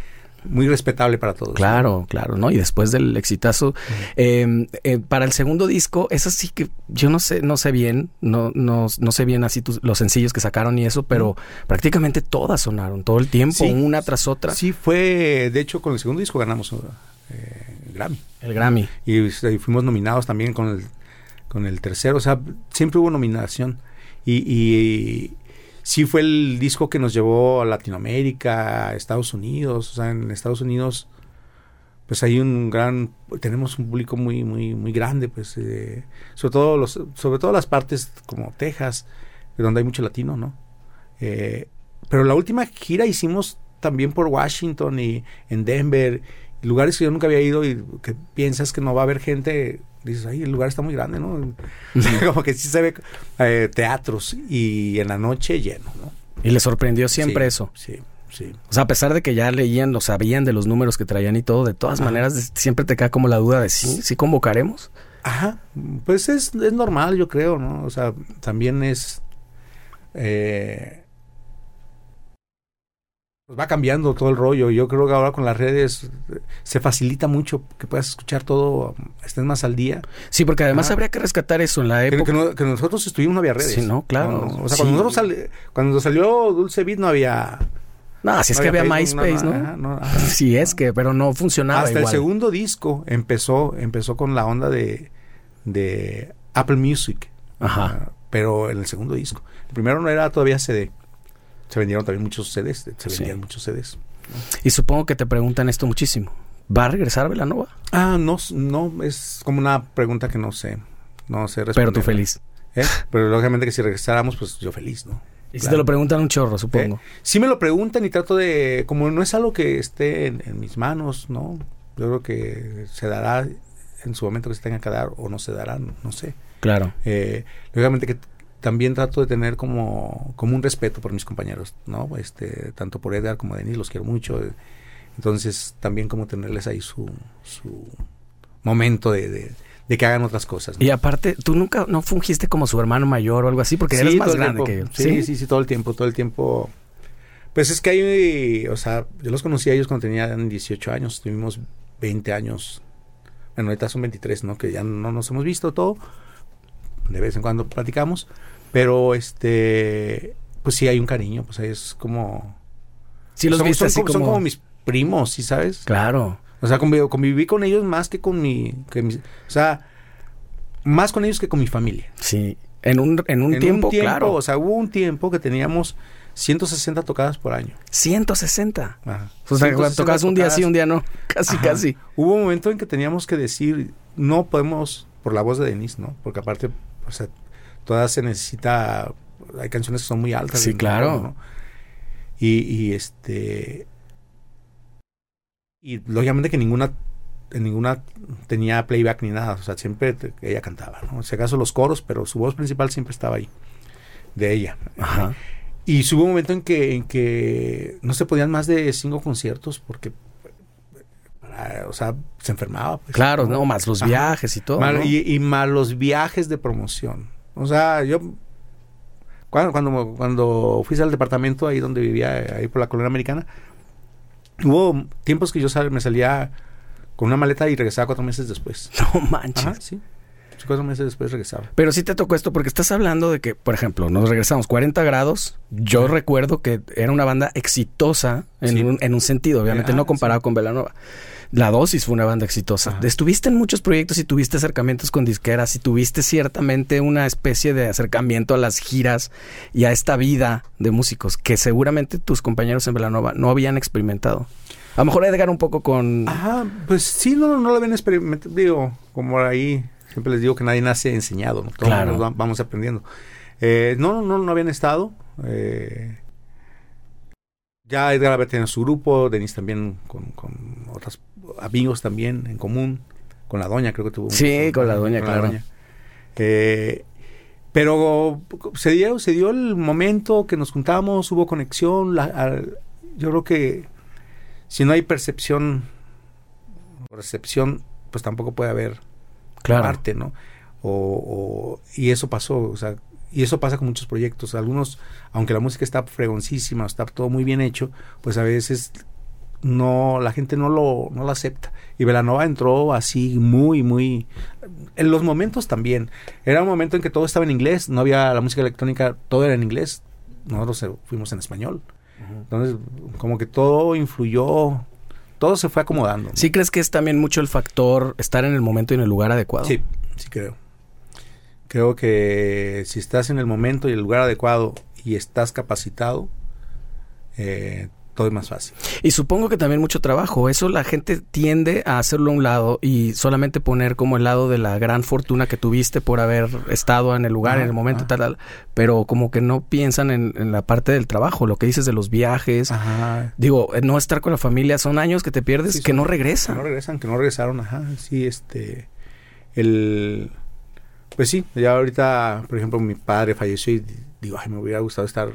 muy respetable para todos. Claro, claro, ¿no? Y después del exitazo, eh, eh, para el segundo disco, eso sí que yo no sé, no sé bien, no, no, no sé bien así tus- los sencillos que sacaron y eso, pero prácticamente todas sonaron todo el tiempo, Sí. una tras otra. Sí, fue, de hecho, con el segundo disco ganamos eh, Grammy. El Grammy. Y, y fuimos nominados también con el, con el tercero. O sea, siempre hubo nominación. Y, y sí fue el disco que nos llevó a Latinoamérica, a Estados Unidos. O sea, en Estados Unidos, pues hay un gran, tenemos un público muy, muy, muy grande, pues, eh, sobre todo los, sobre todo las partes como Texas, donde hay mucho latino, ¿no? Eh, pero la última gira hicimos también por Washington y en Denver, lugares que yo nunca había ido y que piensas que no va a haber gente, dices, ay, el lugar está muy grande, ¿no? Como que sí se ve eh, teatros y en la noche lleno, ¿no? Y le sorprendió siempre Sí, eso. Sí, sí. O sea, a pesar de que ya leían, lo sabían de los números que traían y todo, de todas maneras siempre te queda como la duda de sí, sí convocaremos. Ajá, pues es, es normal, yo creo, ¿no? O sea, también es... eh, pues va cambiando todo el rollo. Yo creo que ahora con las redes eh, se facilita mucho que puedas escuchar todo, estés más al día. Sí, porque además Ajá. habría que rescatar eso en la época. que no- que nosotros estuvimos no había redes. Sí, no, claro. O sea, Sí. cuando nosotros cuando salió Dulce Beat no había... No, si es que había MySpace, ¿no? Sí, es que, pero no funcionaba Hasta igual. el segundo disco empezó, empezó con la onda de, de Apple Music. Ajá. Ah, pero en el segundo disco. El primero no era todavía CD. Se vendieron también muchos CDs. Se Sí. vendían muchos CDs. Y supongo que te preguntan esto muchísimo. ¿Va a regresar Velanova? Ah, no, no, es como una pregunta que no sé. No sé Pero responder. tú feliz. ¿Eh? Pero lógicamente que si regresáramos, pues yo feliz, ¿no? Y si te lo preguntan un chorro, supongo. ¿Eh? Sí me lo preguntan y trato de, como no es algo que esté en, en mis manos, ¿no? Yo creo que se dará en su momento que se tenga que dar o no se dará, no, no sé. Claro. Eh, lógicamente que también trato de tener como, como un respeto por mis compañeros, ¿no? Este, tanto por Edgar como Denis, los quiero mucho. Entonces, también como tenerles ahí su, su momento de, de, de que hagan otras cosas. ¿no? Y aparte, tú nunca no fungiste como su hermano mayor o algo así, porque Sí, eres más grande tiempo. que ellos. Sí, sí, sí, todo el tiempo, todo el tiempo. Pues es que hay, o sea, yo los conocí a ellos cuando tenían 18 años, tuvimos 20 años. Bueno, ahorita son 23, ¿no? Que ya no nos hemos visto todo. De vez en cuando platicamos. Pero este, pues sí hay un cariño, pues es como... Sí, los son, viste son así como, son como... como mis primos, ¿sí sabes? Claro. O sea, conviví, conviví con ellos más que con mi, que mis- o sea, más con ellos que con mi familia. Sí. En un, en un En tiempo, claro. O sea, hubo un tiempo que teníamos 160 tocadas por año. 160. Ajá. O sea, 160 tocabas un día tocadas. sí, un día no. Casi, Ajá. casi. Hubo un momento en que teníamos que decir, no podemos, por la voz de Denise, ¿no? Porque aparte, o sea, todas se necesita, hay canciones que son muy altas. Sí, claro. ¿no? Y, y este... Y lógicamente que ninguna ninguna tenía playback ni nada, o sea, siempre te- ella cantaba, ¿no? Si acaso los coros, pero su voz principal siempre estaba ahí, de ella. Ajá. Y hubo un momento en que, en que no se podían más de cinco conciertos porque, o sea, se enfermaba. pues, Claro, no, más los Ajá. viajes y todo. Mal- ¿no? y, y más los viajes de promoción. O sea, yo cuando, cuando, cuando fui al departamento ahí donde vivía, ahí por la colonia americana, hubo tiempos que yo sal- me salía con una maleta y regresaba cuatro meses después. No manches. Ajá, sí. Sí, Cuatro meses después regresaba. Pero sí te tocó esto porque estás hablando de que, por ejemplo, nos regresamos 40 grados. Yo recuerdo que era una banda exitosa en, Sí. un, en un sentido, obviamente Ah, no comparado con Velanova. La Dosis fue una banda exitosa. Ajá. Estuviste en muchos proyectos y tuviste acercamientos con disqueras y tuviste ciertamente una especie de acercamiento a las giras y a esta vida de músicos que seguramente tus compañeros en Velanova no habían experimentado. A lo mejor Edgar un poco con... Ajá, pues sí, no, no lo habían experimentado. Digo, como ahí siempre les digo que nadie nace enseñado, ¿no? Todos Claro. nos vamos aprendiendo. Eh, no, no, no habían estado. eh, ya Edgar había tenido su grupo, Denis también con, con otros amigos también en común, con la doña creo que tuvo. un- Sí, con la doña, claro. Eh, pero se dio, se dio el momento que nos juntamos, hubo conexión. la- al- yo creo que si no hay percepción o recepción, pues tampoco puede haber Claro. arte, ¿no? O, o- y eso pasó, o sea, y eso pasa con muchos proyectos. Algunos, aunque la música está fregoncísima, está todo muy bien hecho, pues a veces no, la gente no lo, no lo acepta. Y Velanova entró así muy, muy, en los momentos también. Era un momento en que todo estaba en inglés, no había la música electrónica, todo era en inglés. Nosotros eh, fuimos en español. Entonces, como que todo influyó, todo se fue acomodando. ¿Sí crees que es también mucho el factor estar en el momento y en el lugar adecuado? Sí, sí creo. Creo que si estás en el momento y el lugar adecuado y estás capacitado, eh, todo es más fácil. Y supongo que también mucho trabajo. Eso la gente tiende a hacerlo a un lado y solamente poner como el lado de la gran fortuna que tuviste por haber estado en el lugar, en el momento, ajá. tal, tal. Pero como que no piensan en, en la parte del trabajo, lo que dices de los viajes. Ajá. Digo, eh, no estar con la familia son años que te pierdes Sí, que son- no Que regresan. no regresan, que no regresaron, ajá. Sí, este. El. Pues sí, ya ahorita, por ejemplo, mi padre falleció y digo, ay, me hubiera gustado estar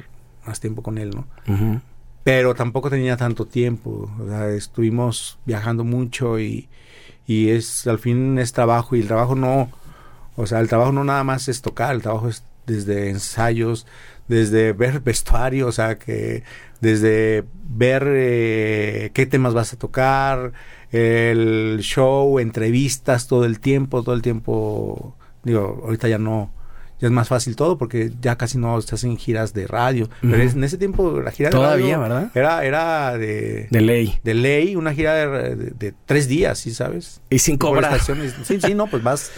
más tiempo con él, ¿no? Ujú. Pero tampoco tenía tanto tiempo. O sea, estuvimos viajando mucho y, y es al fin es trabajo y el trabajo no, o sea, el trabajo no nada más es tocar, el trabajo es desde ensayos, desde ver vestuario, o sea, que desde ver eh, qué temas vas a tocar, el show, entrevistas todo el tiempo, todo el tiempo, digo, ahorita ya no, ya es más fácil todo porque ya casi no estás en giras de radio, pero en ese tiempo la gira de Todavía, radio ¿verdad? era, era de, De ley. de ley, una gira de, de- de tres días, ¿sí sabes? Y sin cobrar. Sí, sí, no, pues vas,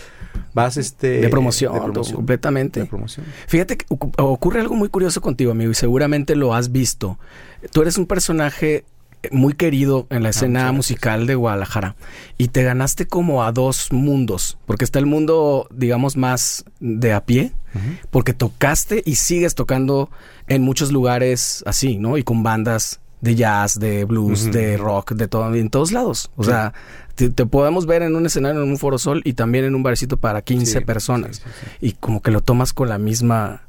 vas este... De promoción, de promoción, completamente. de promoción. Fíjate que ocu- ocurre algo muy curioso contigo, amigo, y seguramente lo has visto. Tú eres un personaje muy querido en la escena Ah, gracias. musical de Guadalajara y te ganaste como a dos mundos, porque está el mundo, digamos, más de a pie, porque tocaste y sigues tocando en muchos lugares así, ¿no? Y con bandas de jazz, de blues, de rock, de todo, en todos lados. O Sí. sea, te, te podemos ver en un escenario, en un foro sol y también en un barcito para 15 Sí, personas sí. y como que lo tomas con la misma,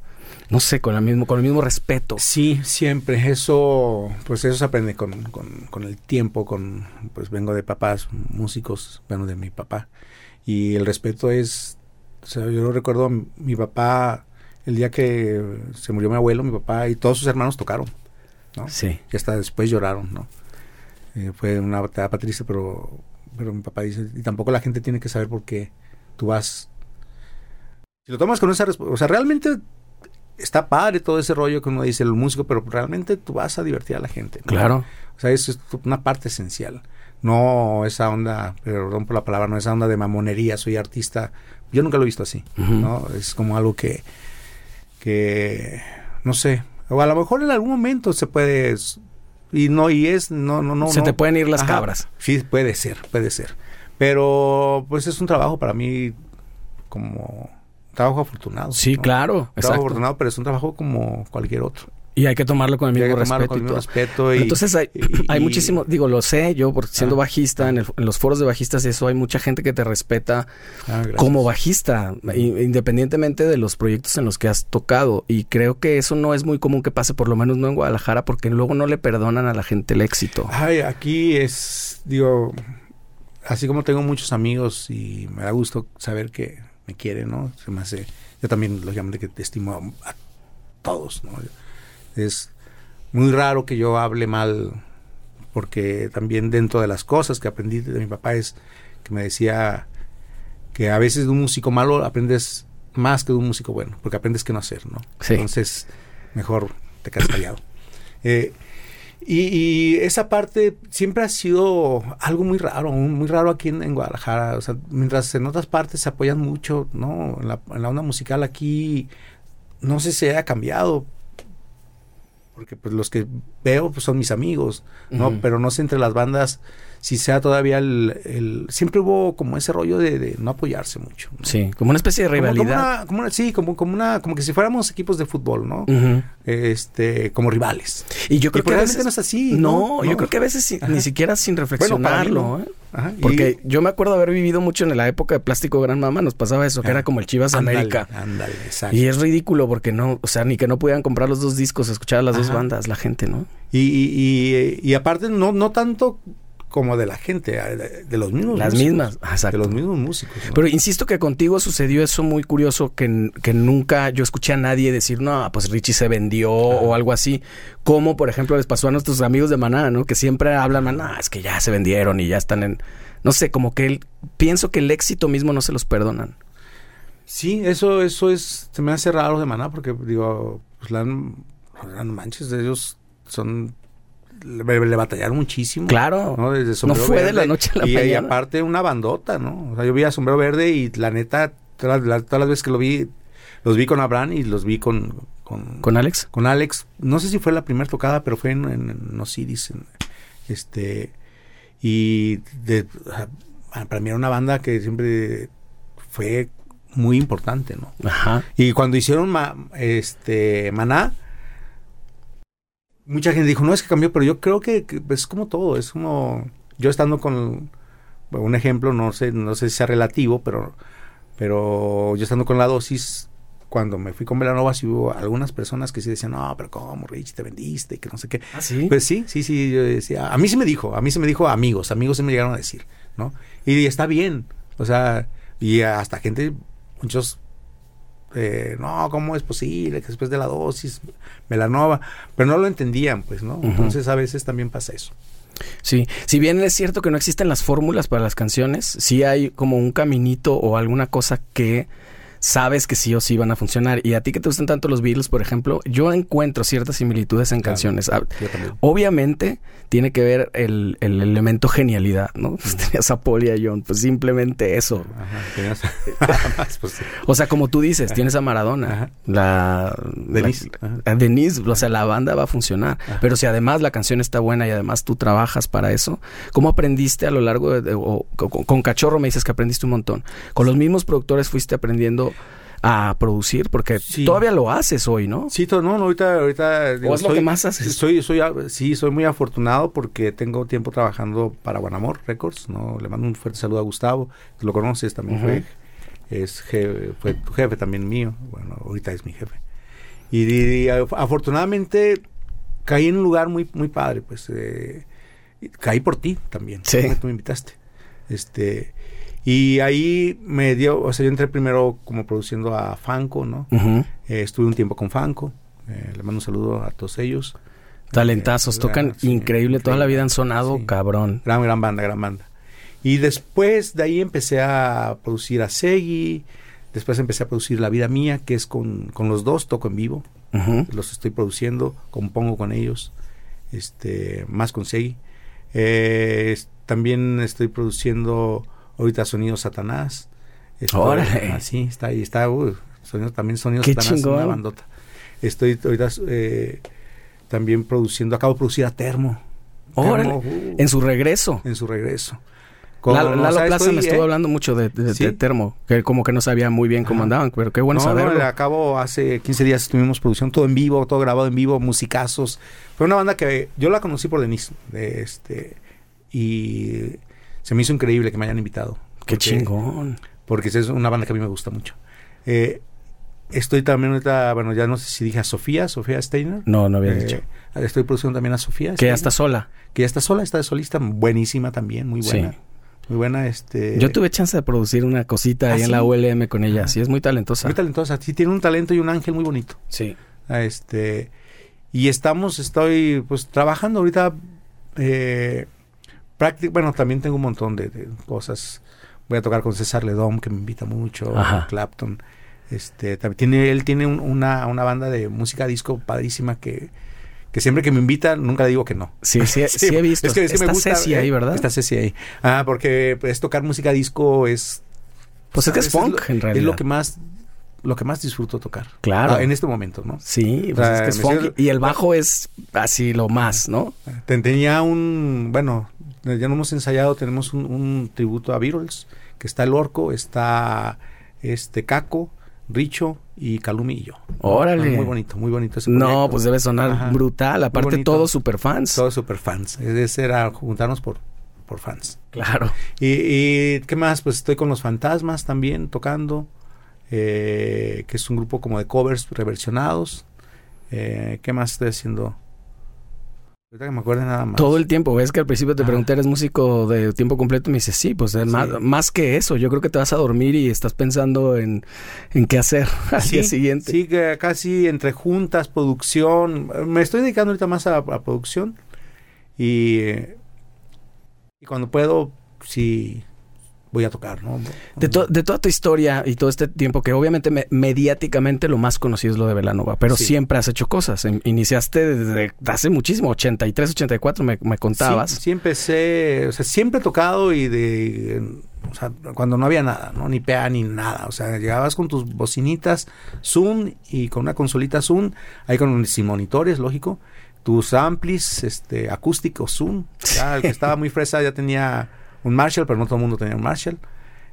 no sé, con la mismo, con el mismo respeto. Sí, siempre. Eso, pues eso se aprende con, con, con el tiempo, con, pues vengo de papás músicos, bueno, de mi papá. Y el respeto es, o sea, yo recuerdo a mi- papá, el día que se murió mi abuelo, mi papá y todos sus hermanos tocaron, ¿no? Sí. Y hasta después lloraron, ¿no? Eh, fue una etapa triste, pero, pero mi papá dice, y tampoco la gente tiene que saber por qué tú vas. Si lo tomas con esa o sea, realmente está padre todo ese rollo que uno dice el músico, pero realmente tú vas a divertir a la gente. ¿no? Claro. O sea, eso es una parte esencial. No esa onda, perdón por la palabra, no esa onda de mamonería, soy artista. Yo nunca lo he visto así. ¿no? Es como algo que, que, no sé, o a lo mejor en algún momento se puede, y no, y es, no, no, no. Se no. te pueden ir las Ajá. cabras. Sí, puede ser, puede ser. Pero, pues es un trabajo para mí como trabajo afortunado. Sí, ¿no? claro. Trabajo Exacto. afortunado, pero es un trabajo como cualquier otro. Y hay que tomarlo con el mismo respeto. con el y mismo todo. respeto. y- Entonces hay, y- hay muchísimo, digo, lo sé, yo por siendo Ah. bajista, en, el- en los foros de bajistas y eso, hay mucha gente que te respeta Ah, como bajista, independientemente de los proyectos en los que has tocado. Y creo que eso no es muy común que pase, por lo menos no en Guadalajara, porque luego no le perdonan a la gente el éxito. Ay, aquí es, digo, así como tengo muchos amigos y me da gusto saber que me quieren, ¿no? Se me hace, yo también, lógicamente, que te estimo a, a todos, ¿no? Es muy raro que yo hable mal, porque también dentro de las cosas que aprendí de mi papá es que me decía que a veces de un músico malo aprendes más que de un músico bueno, porque aprendes qué no hacer, ¿no? Sí. Entonces, mejor te quedas callado. Eh, y, y esa parte siempre ha sido algo muy raro, muy raro aquí en, en Guadalajara. O sea, mientras en otras partes se apoyan mucho, ¿no? En la, en la onda musical aquí, no sé si haya cambiado. Porque pues los que veo pues, son mis amigos, ¿no? Pero no sé entre las bandas si sea todavía el... el- siempre hubo como ese rollo de, de no apoyarse mucho. ¿no? Sí, como una especie de rivalidad. Como, una, como una- sí, como, como una, como que si fuéramos equipos de fútbol, ¿no? Este, como rivales. Y yo creo Y que a veces... no es así, No, ¿no? yo No. creo que a veces Ajá. ni siquiera sin Bueno, reflexionarlo. mí ¿eh? Ajá, y- Porque yo me acuerdo haber vivido mucho en la época de Plástico Gran Mama, nos pasaba eso, que Ah, era como el Chivas ándale, América. Ándale, exacto. Y es ridículo porque no, o sea, ni que no pudieran comprar los dos discos, escuchar a las dos bandas, la gente, ¿no? Y, y, y, y aparte, no, no tanto como de la gente, de, los mismos Las músicos, mismas, exacto. De los mismos músicos. ¿no? Pero insisto que contigo sucedió eso muy curioso que, que nunca yo escuché a nadie decir, no, pues Richie se vendió o algo así. Como, por ejemplo, les pasó a nuestros amigos de Maná, ¿no? Que siempre hablan, no, es que ya se vendieron y ya están en... No sé, como que él, pienso que el éxito mismo no se los perdonan. Sí, eso, eso es, se me hace raro de Maná porque digo, pues la, la manches, ellos son, le, le batallaron muchísimo. Claro. ¿no? Desde No Sombrero fue de Verde, la noche a la y, y aparte una bandota, ¿no? O sea, yo vi a Sombrero Verde y la neta, todas, las- todas las veces que lo vi, los vi con Abraham y los vi con, con, ¿Con Alex? con Alex. No sé si fue la primera tocada, pero fue en, en, en Osiris. en- este, y de, para mí era una banda que siempre fue muy importante, ¿no? Ajá. Y cuando hicieron Ma- este Maná, mucha gente dijo, no es que cambió, pero yo creo que, que es como todo, es como yo estando con bueno, un ejemplo, no sé, no sé si sea relativo, pero pero yo estando con la dosis cuando me fui con Velanova sí hubo algunas personas que sí decían, "No, pero cómo, Rich, te vendiste", y que no sé qué. ¿Ah, sí? Pues sí, sí, sí, yo decía, a mí sí me dijo, a mí sí me dijo amigos, amigos sí me llegaron a decir, ¿no? Y está bien, o sea, y hasta gente, muchos, eh, no, ¿cómo es posible que después de la dosis, melanova? Pero no lo entendían, pues, ¿no? Entonces a veces también pasa eso. Sí, si bien es cierto que no existen las fórmulas para las canciones, sí hay como un caminito o alguna cosa que sabes que sí o sí van a funcionar. Y a ti que te gustan tanto los Beatles, por ejemplo, yo encuentro ciertas similitudes en Claro. canciones. Ah. Obviamente tiene que ver el, el elemento genialidad, ¿no? Pues tenías a Paul y a John, pues simplemente eso. Ajá, tenías- pues, sí. O sea, como tú dices, tienes a Maradona, Ajá. la Denise. la- a Denise, o sea, la banda va a funcionar. Ajá. Pero si además la canción está buena y además tú trabajas para eso, ¿cómo aprendiste a lo largo de, de- o, con, con Cachorro me dices que aprendiste un montón? ¿Con los mismos productores fuiste aprendiendo a producir? Porque Sí. todavía lo haces hoy, ¿no? Sí, no, no, ahorita, ahorita ¿O es lo que más haces? Soy, soy, a- sí, soy muy afortunado porque tengo tiempo trabajando para Guanamor Records, ¿no? Le mando un fuerte saludo a Gustavo, que lo conoces, también Ujú. fue, es je- fue tu jefe también mío, bueno, ahorita es mi jefe. Y, y- y af- afortunadamente caí en un lugar muy, muy padre, pues, eh, caí por ti también, Sí. porque tú me invitaste. Este, y ahí me dio, o sea, yo entré primero como produciendo a Fanco, ¿no? Eh, estuve un tiempo con Fanco. eh, le mando un saludo a todos ellos. Talentazos, Eh, tocan sí, increíble, toda la vida han sonado Sí. cabrón. Gran, gran banda, gran banda. Y después de ahí empecé a producir a Segui. Después empecé a producir La Vida Mía, que es con, con los dos, toco en vivo. Los estoy produciendo, compongo con ellos. Este, más con Segui. Eh, también estoy produciendo ahorita Sonido Satanás. Estoy- Órale. ah, sí, está ahí, está. uh, sonido, también Sonido Qué Satanás, chingón. una bandota. Estoy ahorita eh, también produciendo, acabo de producir a Termo. Órale. Termo, uh, En su regreso. en su regreso. Con- Lalo, Lalo Plaza estoy, me estuvo ¿eh? hablando mucho de, de- de Sí. Termo, que como que no sabía muy bien cómo Ajá. andaban, pero qué bueno no, no, saberlo. acabo hace 15 días tuvimos producción todo en vivo, todo grabado en vivo, musicazos. Fue una banda que yo la conocí por Denise, de este y se me hizo increíble que me hayan invitado. qué porque- chingón. Porque es una banda que a mí me gusta mucho. Eh, estoy también ahorita, bueno, ya no sé si dije a Sofía, Sofía Steiner. No, no había Eh, dicho. Estoy produciendo también a Sofía. Que ya está sola. Que ya está sola, está de solista, buenísima también, muy buena. Sí. Muy buena, este... Yo tuve chance de producir una cosita ¿Ah, ahí en sí? la ULM con ella. Ajá. Sí, es muy talentosa. Muy talentosa, sí, tiene un talento y un ángel muy bonito. Sí. Ah, Este, y estamos, estoy pues trabajando ahorita, eh, prácti- bueno, también tengo un montón de, de cosas. Voy a tocar con César Ledom, que me invita mucho, Ajá. Clapton. Este, también tiene, él tiene un- una, una banda de música disco padrísima que, que siempre que me invita, nunca le digo que no. Sí, sí, sí, he visto. Es que, es que está me gusta, Ceci eh, ahí, ¿verdad? Está Ceci ahí. Ah, porque pues tocar música disco es... Pues es que es funk, lo- en realidad. Es lo que más, lo que más disfruto tocar. Claro. Ah, en este momento, ¿no? Sí, pues O sea, es que es funky. siento- Y el bajo es así lo más, ¿no? Ten- Tenía un, bueno, ya no hemos ensayado, tenemos un, un tributo a Beatles, que está el Orco, está este Caco, Richo y Calumi y yo. Órale. Muy bonito, muy bonito ese No, pues debe sonar Ajá. brutal. Aparte, todos super fans. Todos super fans. Ese era juntarnos por, por fans. Claro. Y, y, ¿qué más? Pues estoy con los Fantasmas también tocando, eh, que es un grupo como de covers reversionados. Eh, ¿Qué más estoy haciendo? Ahorita que me acuerde nada más. Todo el tiempo. Ves que al principio te Ajá. pregunté, ¿eres músico de tiempo completo? Y me dices, sí, pues eh, Sí. Más, más que eso. Yo creo que te vas a dormir y estás pensando en, en qué hacer al sí, día siguiente. Sí, que casi entre juntas, producción. Me estoy dedicando ahorita más a, a producción. Y, eh, y cuando puedo, sí, voy a tocar, ¿no? De, to- de toda tu historia y todo este tiempo, que obviamente me- mediáticamente lo más conocido es lo de Velanova, pero Sí. siempre has hecho cosas. Em- Iniciaste desde hace muchísimo, 83, 84, me, me contabas. Sí, sí empecé, o sea, siempre he tocado y de, o sea, cuando no había nada, ¿no? Ni PA ni nada. O sea, llegabas con tus bocinitas Zoom y con una consolita Zoom, ahí con sin monitores, lógico. Tus amplis, este, acústicos Zoom. Ya el que estaba muy fresa ya tenía un Marshall, pero no todo el mundo tenía un Marshall.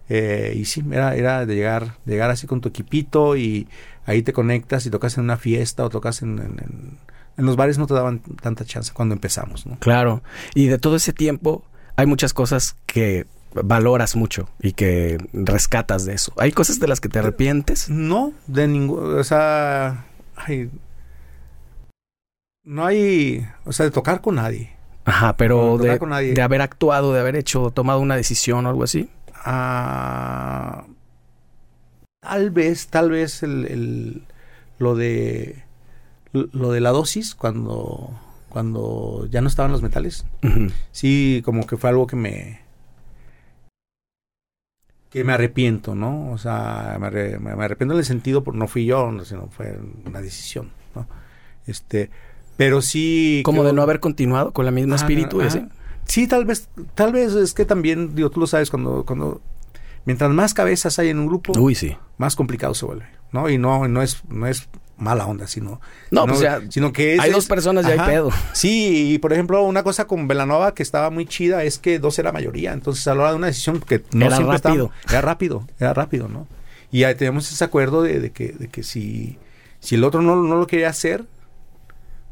Eh, y sí, era, era de llegar, de llegar así con tu equipito y ahí te conectas y tocas en una fiesta o tocas en, en- en- en los bares no te daban tanta chance cuando empezamos, ¿no? Claro. Y de todo ese tiempo hay muchas cosas que valoras mucho y que rescatas de eso. ¿Hay cosas de las que te arrepientes? No, de ningún, o sea, ay, no hay, o sea, de tocar con nadie. Ajá, pero de, con nadie. de haber actuado, de haber hecho, tomado una decisión o algo así. Ah, tal vez, tal vez el, el- lo de lo de la dosis cuando cuando ya no estaban los metales. Sí, como que fue algo que me que me arrepiento, ¿no? O sea, me, arre- me- me arrepiento en el sentido por no fui yo, no, sino fue una decisión, ¿no? Este, pero sí Como creo- de no haber continuado con la misma Ajá, espíritu ajá. así. Sí, tal vez, tal vez es que también, digo, tú lo sabes, cuando, cuando, mientras más cabezas hay en un grupo, Uy, sí. más complicado se vuelve, ¿no? Y no, no es, no es mala onda, sino, No, sino, pues ya sino que es, hay dos personas y hay pedo. Sí, y por ejemplo, una cosa con Velanova que estaba muy chida es que dos era mayoría, entonces a la hora de una decisión que no Era siempre rápido. estaba- era rápido, era rápido, ¿no? Y ahí teníamos ese acuerdo de, de que, de que si, si el otro no, no lo quería hacer,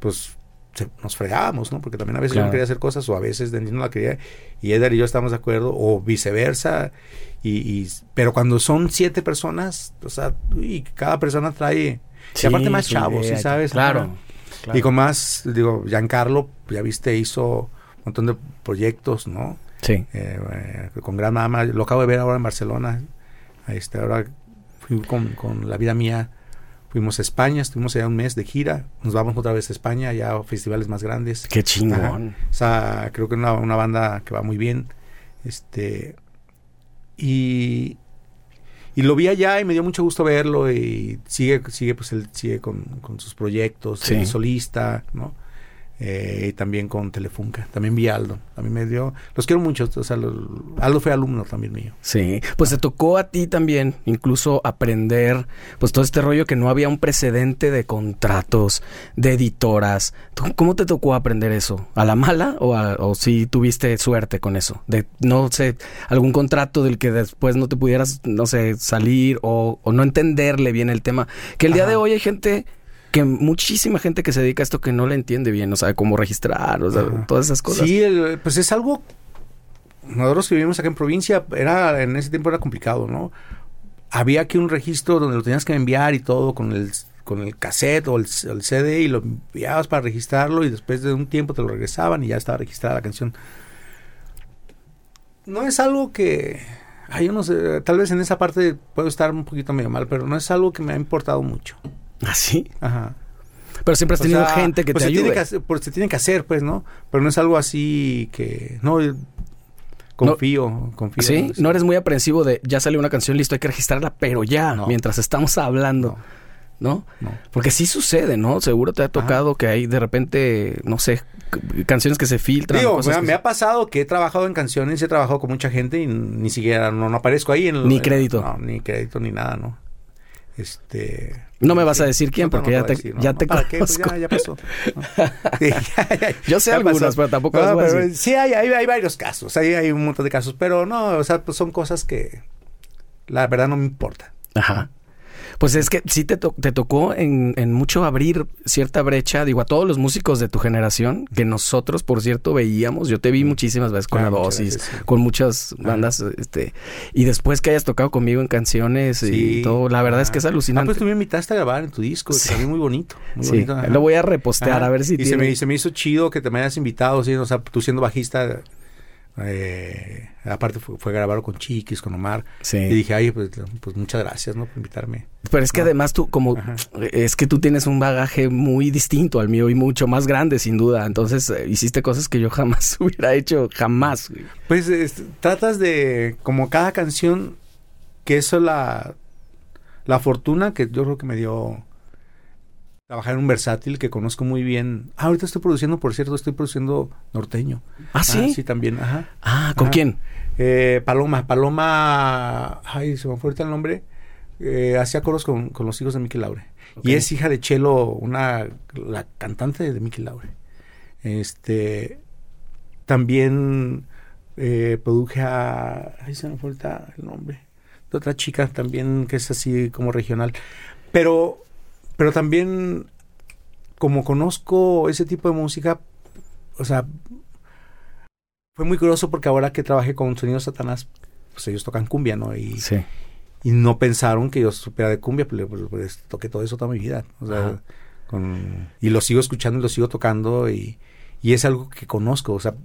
pues se- nos fregábamos, ¿no? Porque también a veces yo no quería hacer cosas o a veces Denis no la quería y Edgar y yo estábamos de acuerdo o viceversa. Y, y- pero cuando son siete personas, o sea, y cada persona trae... y aparte más chavos, ¿sí y sabes? Claro. Y con más, digo, Giancarlo, ya viste, hizo un montón de proyectos, ¿no? Sí. Eh, eh, con Gran Mama, lo acabo de ver ahora en Barcelona. Ahí está, ahora fui con, con La Vida Mía, fuimos a España, estuvimos allá un mes de gira, nos vamos otra vez a España, ya a festivales más grandes. Qué chingón. O sea, creo que es una, una banda que va muy bien. Este. Y. Y lo vi allá y me dio mucho gusto verlo. Y sigue, sigue, pues él sigue con, con sus proyectos, Sí. el solista, ¿no? Eh, y también con Telefunca. También vi a Aldo. A mí me dio. Los quiero mucho. O sea, Aldo fue alumno también mío. Sí. Pues te tocó a ti también, incluso aprender, pues todo este rollo que no había un precedente de contratos, de editoras. ¿Cómo te tocó aprender eso? ¿A la mala o, o si tuviste suerte con eso? De, no sé, algún contrato del que después no te pudieras, no sé, salir o, no entenderle bien el tema. Que el día de hoy hay gente que muchísima gente que se dedica a esto que no le entiende bien, o sea, cómo registrar, o sea, todas esas cosas. Sí, pues es algo, nosotros que vivimos acá en provincia, era en ese tiempo era complicado, ¿no? Había aquí un registro donde lo tenías que enviar y todo con el con el cassette o el, CD y lo enviabas para registrarlo y después de un tiempo te lo regresaban y ya estaba registrada la canción. No es algo que, ay, yo no sé, tal vez en esa parte puedo estar un poquito medio mal, pero no es algo que me ha importado mucho. ¿Ah, sí? Ajá. Pero siempre has tenido gente que pues te ayude. Tiene que pues se tiene que hacer, pues, ¿no? Pero no es algo así que... No, confío, confío. Sí, no eres muy aprensivo de ya salió una canción, listo, hay que registrarla, pero ya, mientras estamos hablando. ¿no? ¿no? Porque sí sucede, ¿no? Seguro te ha tocado que hay de repente, no sé, canciones que se filtran. Digo, me, ha pasado que he trabajado en canciones, he trabajado con mucha gente y ni siquiera no, aparezco ahí. En ni crédito. no, ni crédito ni nada, ¿no? Este... No me vas a decir quién, porque ya, te, ya te ¿Para pues ya, pasó. Yo sé algunas, pero tampoco Sí, hay, hay, hay, varios casos, hay, hay un montón de casos, pero no, o sea, pues son cosas que la verdad no me importa. Ajá. Pues es que sí te, te tocó en, en, mucho abrir cierta brecha, digo, a todos los músicos de tu generación, que nosotros, por cierto, veíamos. Yo te vi muchísimas veces con la dosis, con muchas bandas, este, y después que hayas tocado conmigo en canciones y todo, la verdad es que es alucinante. Ah, pues tú me invitaste a grabar en tu disco, sí. también muy bonito. Muy bonito lo voy a repostear, a ver si y se, me, se me hizo chido que te me hayas invitado, ¿sí? o sea, tú siendo bajista eh, aparte fue, grabado con Chiquis, con Omar. Y dije, ay, pues, pues, muchas gracias, ¿no? Por invitarme. Pero es que además tú, como, es que tú tienes un bagaje muy distinto al mío y mucho más grande, sin duda. Entonces, eh, hiciste cosas que yo jamás hubiera hecho, jamás. Pues tratas de, como cada canción, que eso es la, la fortuna que yo creo que me dio trabajar en un versátil que conozco muy bien. Ah, ahorita estoy produciendo, por cierto, estoy produciendo norteño. Ah, sí. Ah, sí, también. Ajá. Ah, ¿con quién? Eh, Paloma. Paloma. Ay, se me fue ahorita el nombre. Eh, hacía coros con, los hijos de Miki Laure. Y es hija de Chelo, una la cantante de Miki Laure. Este. También eh, produje a. Ay, se me fue ahorita el nombre. De otra chica también que es así como regional. Pero pero también, como conozco ese tipo de música, o sea, fue muy curioso porque ahora que trabajé con Sonido Satanás, pues ellos tocan cumbia, ¿no? Y, y no pensaron que yo supiera de cumbia, pues, pues, pues toqué todo eso toda mi vida. O sea, con, y lo sigo escuchando y lo sigo tocando y, y es algo que conozco. O sea,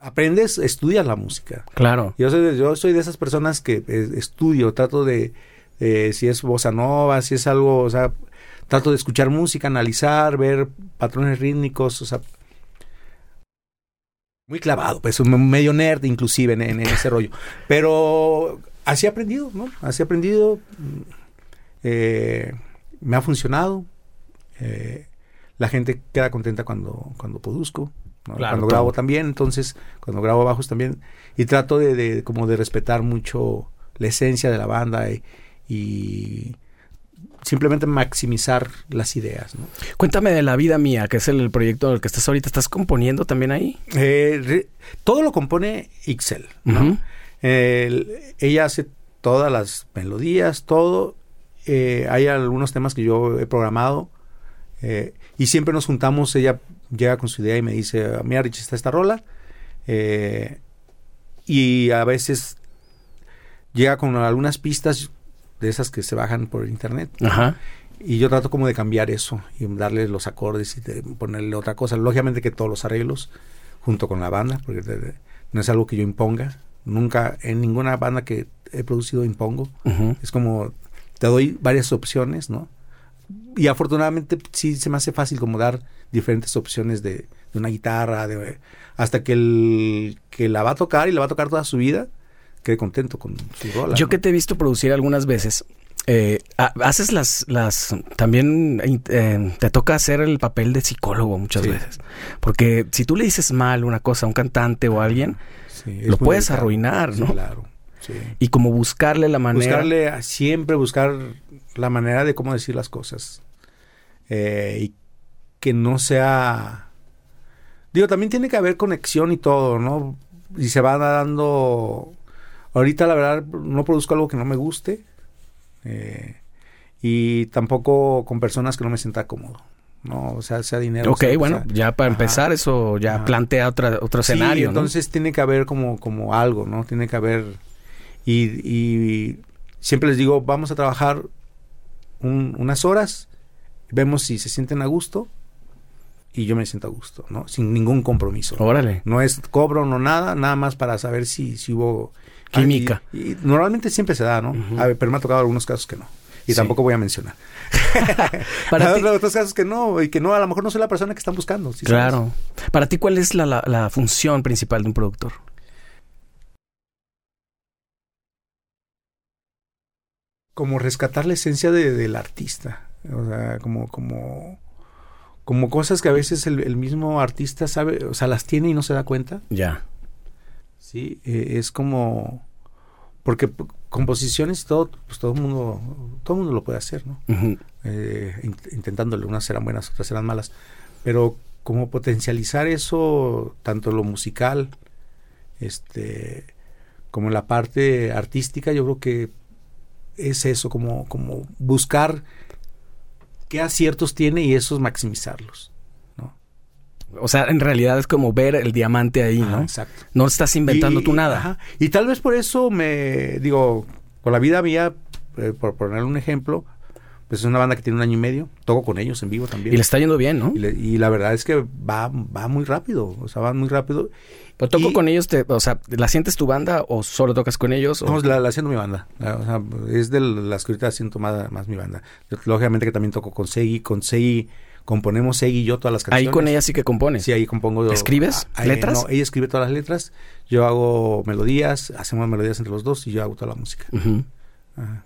aprendes, estudias la música. Claro. Yo soy, yo soy de esas personas que eh, estudio, trato de, eh, si es bossa nova, si es algo, o sea, trato de escuchar música, analizar, ver patrones rítmicos, o sea, muy clavado, pues medio nerd inclusive en, ese rollo. Pero así he aprendido, ¿no? Así he aprendido, eh, me ha funcionado, eh, la gente queda contenta cuando, cuando produzco. cuando grabo también, entonces cuando grabo bajos también y trato de, de, como de respetar mucho la esencia de la banda y, y simplemente maximizar las ideas. ¿no? Cuéntame de La Vida Mía, que es el, proyecto en el que estás ahorita. ¿Estás componiendo también ahí? Eh, todo lo compone Ixel. ¿no? ella hace todas las melodías, todo. Eh, hay algunos temas que yo he programado eh, y siempre nos juntamos. Ella llega con su idea y me dice, mira Rich, está esta rola. y a veces llega con algunas pistas de esas que se bajan por internet. Ajá. Y yo trato como de cambiar eso y darle los acordes y de ponerle otra cosa. Lógicamente que todos los arreglos junto con la banda, porque no es algo que yo imponga. Nunca en ninguna banda que he producido impongo. Es como te doy varias opciones, ¿no? Y afortunadamente sí se me hace fácil como dar diferentes opciones de, de una guitarra, de, hasta que el que la va a tocar y la va a tocar toda su vida, quede contento con su rola. Yo que te he visto producir algunas veces, Eh, ha- haces las, las, también eh, te toca hacer el papel de psicólogo muchas Sí. veces. Porque si tú le dices mal una cosa a un cantante o a alguien, Sí, Lo puedes delicado. arruinar, Sí, ¿no? claro. Sí. y como buscarle la manera. Buscarle, a- siempre buscar la manera de cómo decir las cosas. Eh, y que no sea... Digo, también tiene que haber conexión y todo, ¿no? Y se va dando... Ahorita, la verdad, no produzco algo que no me guste. eh, y tampoco con personas que no me sienta cómodo. ¿no? O sea, sea dinero. Ok, sea- bueno, sea- ya para Ajá. empezar eso ya Ajá. plantea otra, otro Sí, escenario, ¿no? entonces tiene que haber como, como algo, ¿no? Tiene que haber... Y, y siempre les digo, vamos a trabajar un- unas horas, vemos si se sienten a gusto y yo me siento a gusto, ¿no? Sin ningún compromiso. Órale. No es cobro, no nada, nada más para saber si, si hubo... Química. Y, y normalmente siempre se da, ¿no? A ver, pero me ha tocado algunos casos que no. Y Sí. tampoco voy a mencionar. Para ti- otros casos que no, y que no, a lo mejor no soy la persona que están buscando. ¿sí sabes? Claro. Para ti, ¿cuál es la, la- la función principal de un productor? como rescatar la esencia de- del artista. O sea, como, como, como cosas que a veces el, el mismo artista sabe, o sea, las tiene y no se da cuenta. Ya. Sí, eh, es como porque composiciones todo, pues todo el mundo, todo mundo lo puede hacer, ¿no? Eh, in- intentándole, unas serán buenas, otras serán malas, pero como potencializar eso, tanto lo musical, este, como en la parte artística, yo creo que es eso, como, como buscar qué aciertos tiene y esos maximizarlos. O sea, en realidad es como ver el diamante ahí, ¿no? exacto. No estás inventando Y- tú nada. ajá. Y tal vez por eso me digo, con la vida mía, eh, por poner un ejemplo, pues es una banda que tiene un año y medio, toco con ellos en vivo también. Y le está yendo bien, ¿no? Y, le- y la verdad es que va, va muy rápido, o sea, va muy rápido. Pero toco y- con ellos, te, o sea, ¿la sientes tu banda o solo tocas con ellos? o- No, la, la siento mi banda. La- o sea, es de las que ahorita siento más, más mi banda. Lógicamente que también toco con Segui, con Segui, componemos Segui y yo todas las Ahí canciones. con ella sí que compones. Sí, ahí compongo. yo- ¿Escribes ah, letras? no, ella escribe todas las letras, yo hago melodías, hacemos melodías entre los dos y yo hago toda la música. Ajá.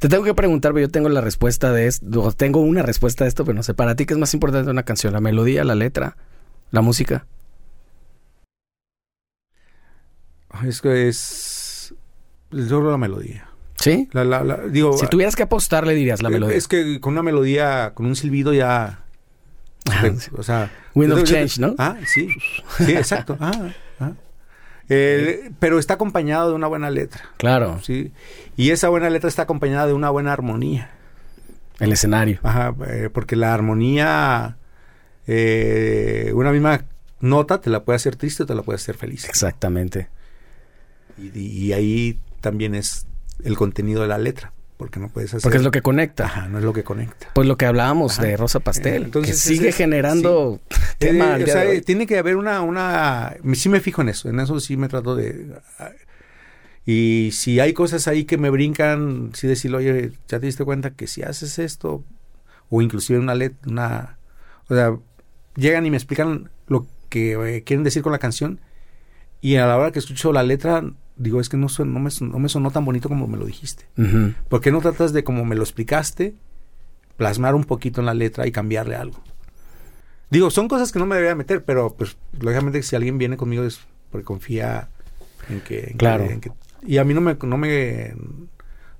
Te tengo que preguntar, pero yo tengo la respuesta de esto, tengo una respuesta de esto, pero no sé, para ti qué es más importante una canción, la melodía, la letra, la música. Es que es... Yo creo la melodía. ¿Sí? La, la- la- digo, Si tuvieras que apostarle dirías la eh, melodía. Es que con una melodía, con un silbido ya... O sea... Wind of Change, ¿no? Ah, sí. Sí, exacto. Ah, ah. Eh, pero está acompañado de una buena letra. Claro, Sí. Y esa buena letra está acompañada de una buena armonía. el escenario. Ajá, eh, porque la armonía, eh, una misma nota te la puede hacer triste o te la puede hacer feliz. Exactamente. Y, y ahí también es el contenido de la letra, porque no puedes hacer... Porque es lo que conecta. Ajá, no es lo que conecta. Pues lo que hablábamos Ajá. de Rosa Pastel, Eh, entonces, que sigue es- generando tema Eh, o sea, hoy. tiene que haber una, una... Sí me fijo en eso, en eso sí me trato de... Y si hay cosas ahí que me brincan, sí decirle, oye, ya te diste cuenta que si haces esto, o inclusive una let, una... O sea, llegan y me explican lo que eh, quieren decir con la canción, y a la hora que escucho la letra, digo, es que no, suena- no, me, son- no me sonó tan bonito como me lo dijiste. ¿Por qué no tratas de, como me lo explicaste, plasmar un poquito en la letra y cambiarle algo? Digo, son cosas que no me debería meter, pero pues lógicamente si alguien viene conmigo es porque confía en que... en que- Claro. en que- y a mí no me, no me...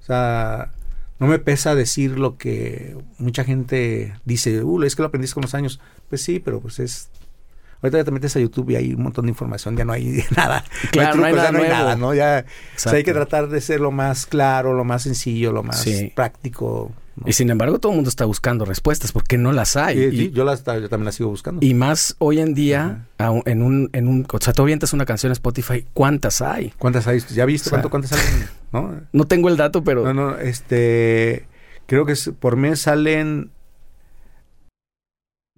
O sea, no me pesa decir lo que mucha gente dice, uh, es que lo aprendiste con los años. Pues sí, pero pues es... Ahorita ya te metes a YouTube y hay un montón de información, ya no hay nada. Claro, no hay trucos, ya nada nuevo. nada, ¿no? Ya, o sea, hay que tratar de ser lo más claro, lo más sencillo, lo más Sí. práctico. ¿no? Y sin embargo, todo el mundo está buscando respuestas porque no las hay. Y- Y, sí, yo, las, yo también las sigo buscando. y más hoy en día, en un, en un, o sea, tú avientas una canción en Spotify, ¿cuántas hay? ¿Cuántas hay? ¿Ya viste O sea, cuánto, cuántas salen? ¿No? No tengo el dato, pero no, no, este... Creo que por mes salen...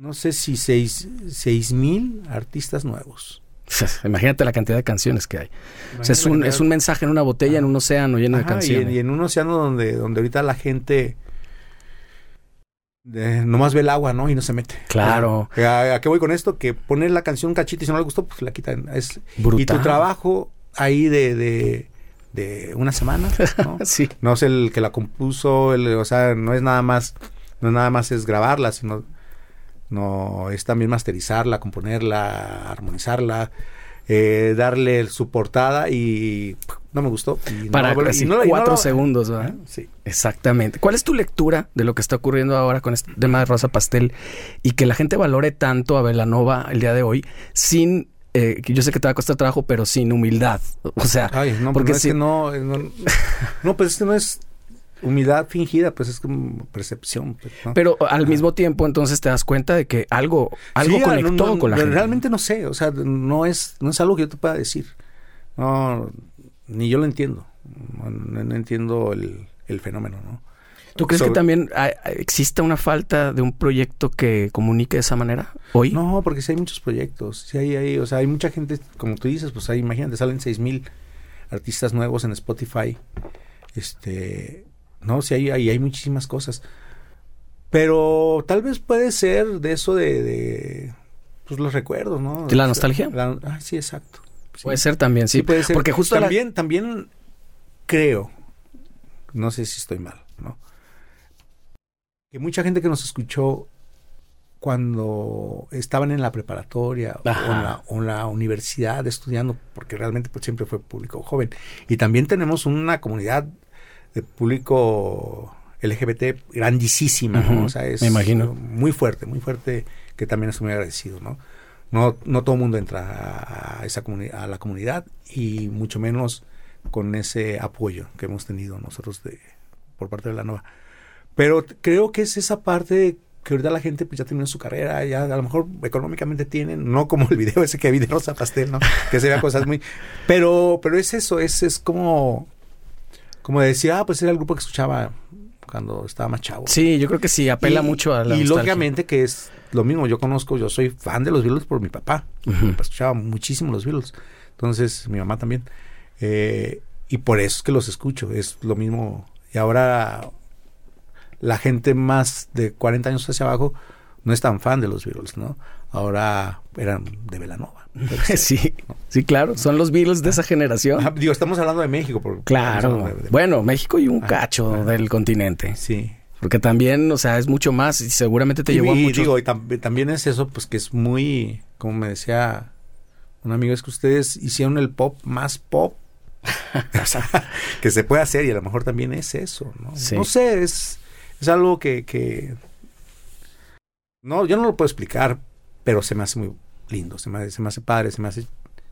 No sé si seis, seis mil artistas nuevos. imagínate la cantidad de canciones que hay. O sea, es un, es un mensaje en una botella, en un océano lleno de Ajá, y, canciones. en, y en un océano donde, donde ahorita la gente eh, nomás ve el agua, ¿no? Y no se mete. Claro. ¿A, a qué voy con esto? Que poner la canción un cachito y si no le gustó, pues la quitan. Es, y Brutal. tu trabajo ahí de, de, de una semana, ¿no? sí. No es el que la compuso, el, o sea, no es nada más, no es nada más es grabarla, sino no es también masterizarla, componerla, armonizarla, eh, darle su portada y no me gustó. Y Para no, así y no- y no cuatro lo- segundos, ¿verdad? Sí. Exactamente. ¿Cuál es tu lectura de lo que está ocurriendo ahora con este tema de Rosa Pastel y que la gente valore tanto a Velanova el día de hoy sin, eh, que yo sé que te va a costar trabajo, pero sin humildad? O sea, Ay, no, porque es si- que no, eh, no, no, pues es que no es humildad fingida, pues es como percepción. pues, ¿no? pero al mismo tiempo entonces te das cuenta de que algo, algo Sí, conectó no, no, con la gente. Realmente no sé, o sea, no es, no es algo que yo te pueda decir. No, ni yo lo entiendo. No, entiendo el, el fenómeno, ¿no? ¿Tú crees que también exista una falta de un proyecto que comunique de esa manera hoy? No, porque sí hay muchos proyectos. Sí hay, hay, o sea, hay mucha gente, como tú dices, pues ahí, imagínate, salen seis mil artistas nuevos en Spotify. Este, no, sí hay, hay, hay muchísimas cosas. Pero tal vez puede ser de eso de, de pues los recuerdos, ¿no? ¿De la nostalgia? La- ah, sí, exacto. Sí. Puede ser también, sí. Sí, puede ser. Porque justo la- también, creo, no sé si estoy mal, ¿no? Que mucha gente que nos escuchó cuando estaban en la preparatoria o en la, o en la universidad estudiando, porque realmente pues, siempre fue público joven. Y también tenemos una comunidad de público LGBT grandísima, ¿no? Ujú, O sea, es me imagino. muy fuerte, muy fuerte, que también estoy muy agradecido, ¿no? No, no todo el mundo entra a, esa a la comunidad y mucho menos con ese apoyo que hemos tenido nosotros de, por parte de la nueva. Pero creo que es esa parte que ahorita la gente pues ya terminó su carrera, ya a lo mejor económicamente tienen, no como el video ese que vi de Rosa Pastel, ¿no? Que se vea cosas muy... Pero, pero es eso, es, es como... Como decir, ah, pues era el grupo que escuchaba cuando estaba más chavo. Sí, yo creo que sí, apela Y- mucho a la Y nostalgia. lógicamente que es lo mismo, yo conozco, yo soy fan de los Beatles por mi papá. Mi papá escuchaba muchísimo los Beatles. Entonces, mi mamá también. Eh, y por eso es que los escucho, es lo mismo. Y ahora la gente más de 40 años hacia abajo no es tan fan de los Beatles, ¿no? Ahora eran de Velanova. sí, sí, claro. Son los Beatles de esa generación. Ah, digo, estamos hablando de México. Por, Claro. de- de- Bueno, México y un Ah, cacho ah. del continente. Sí. Porque también, o sea, es mucho más y seguramente te y, llevó a mucho. digo, y tam- también es eso, pues que es muy, como me decía un amigo, es que ustedes hicieron el pop más pop o sea, que se puede hacer y a lo mejor también es eso, ¿no? Sí. No sé, es, es algo que, que... No, yo no lo puedo explicar, pero se me hace muy lindo, se me, hace- se me hace padre, se me hace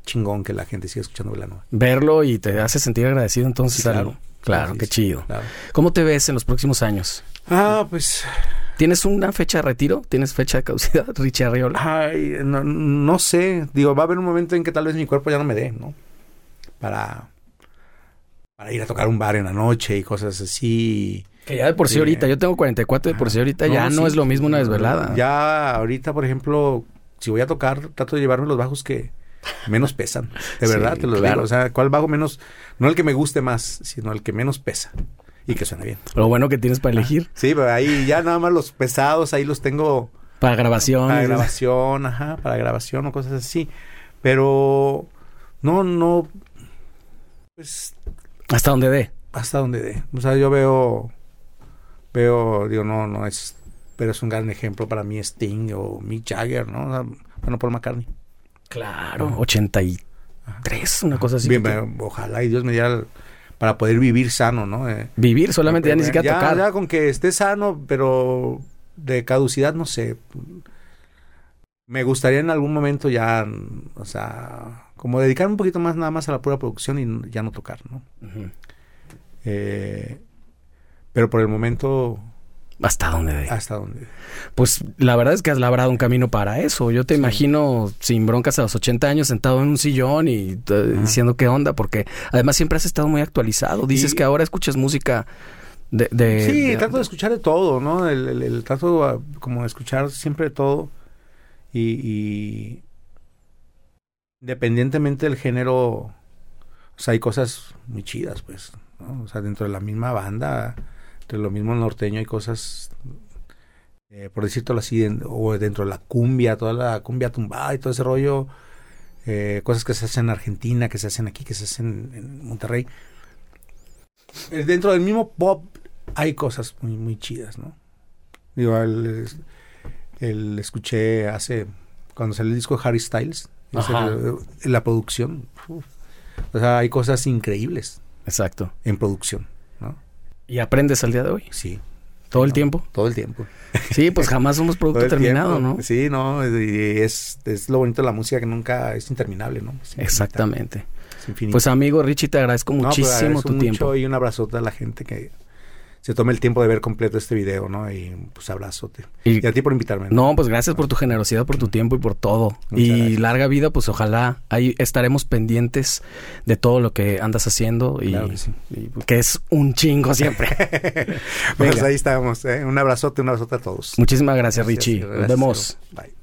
chingón que la gente siga escuchando Velanova. Verlo y te hace sentir agradecido entonces. Sí, claro. Claro, Sí, qué sí, chido. claro. ¿Cómo te ves en los próximos años? Ah, pues... ¿Tienes una fecha de retiro? ¿Tienes fecha de caducidad, Richie Arriola? Ay, no, no sé. Digo, va a haber un momento en que tal vez mi cuerpo ya no me dé, ¿no? Para, para ir a tocar un bar en la noche y cosas así. Que ya de por sí, Sí. ahorita, yo tengo 44, de por sí ahorita ya no sí. es lo mismo una desvelada. Ya ahorita, por ejemplo, si voy a tocar, trato de llevarme los bajos que menos pesan. De verdad, te lo claro. digo. O sea, ¿cuál bajo menos? No el que me guste más, sino el que menos pesa. Y que suene bien. Lo bueno que tienes para elegir Sí, pero ahí ya nada más los pesados, ahí los tengo para grabación. para grabación, ajá, para grabación o cosas así. Pero no, no, pues Hasta donde dé. hasta donde dé. O sea, yo veo, veo, digo, no, no es, pero es un gran ejemplo para mí Sting o Mick Jagger, ¿no? O sea, bueno, Paul McCartney. Claro. 83, una cosa así. Bien, que ojalá y Dios me diera el- para poder vivir sano, ¿no? Eh, Vivir solamente, ya ni siquiera ya, tocar. ya con que esté sano, pero de caducidad, no sé. Me gustaría en algún momento ya, o sea, como dedicarme un poquito más nada más a la pura producción y ya no tocar, ¿no? Eh, pero por el momento, Hasta donde dé. hasta donde. Pues la verdad es que has labrado un camino para eso. Yo te imagino sin broncas a los 80 años sentado en un sillón y eh, diciendo qué onda, porque además siempre has estado muy actualizado. Dices Y- que ahora escuchas música de... de- sí, de- trato de escuchar de todo, ¿no? El, el- el trato ah, como de escuchar siempre de todo y, y independientemente del género, o sea, hay cosas muy chidas, pues, ¿no? O sea, dentro de la misma banda, entre lo mismo norteño hay cosas, eh, por decirlo así, en- o dentro de la cumbia, toda la cumbia tumbada y todo ese rollo, eh, cosas que se hacen en Argentina, que se hacen aquí, que se hacen en Monterrey. eh, dentro del mismo pop hay cosas muy, muy chidas, ¿no? Digo, el, el escuché hace, cuando salió el disco de Harry Styles, eh, la producción, uf. o sea, hay cosas increíbles Exacto. en producción. ¿Y aprendes al día de hoy? Sí. ¿Todo el No, tiempo? Todo el tiempo. Sí, pues jamás somos producto terminado, tiempo. ¿no? Sí, no, y es, es lo bonito de la música que nunca es interminable, ¿no? Es Exactamente. es. Pues amigo Richie, te agradezco No, pues, muchísimo agradezco tu mucho tiempo. Y un abrazote a la gente que se tome el tiempo de ver completo este video, ¿no? Y pues abrazote. Y- Y, a ti por invitarme. No, pues gracias por tu generosidad, por tu tiempo y por todo. Muchas y gracias. larga vida, pues ojalá ahí estaremos pendientes de todo lo que andas haciendo y, Claro que sí. y que es un chingo siempre. Pues ahí estamos. ¿eh? Un abrazote, un abrazote a todos. Muchísimas gracias, Richie. Gracias, Nos vemos. Bye.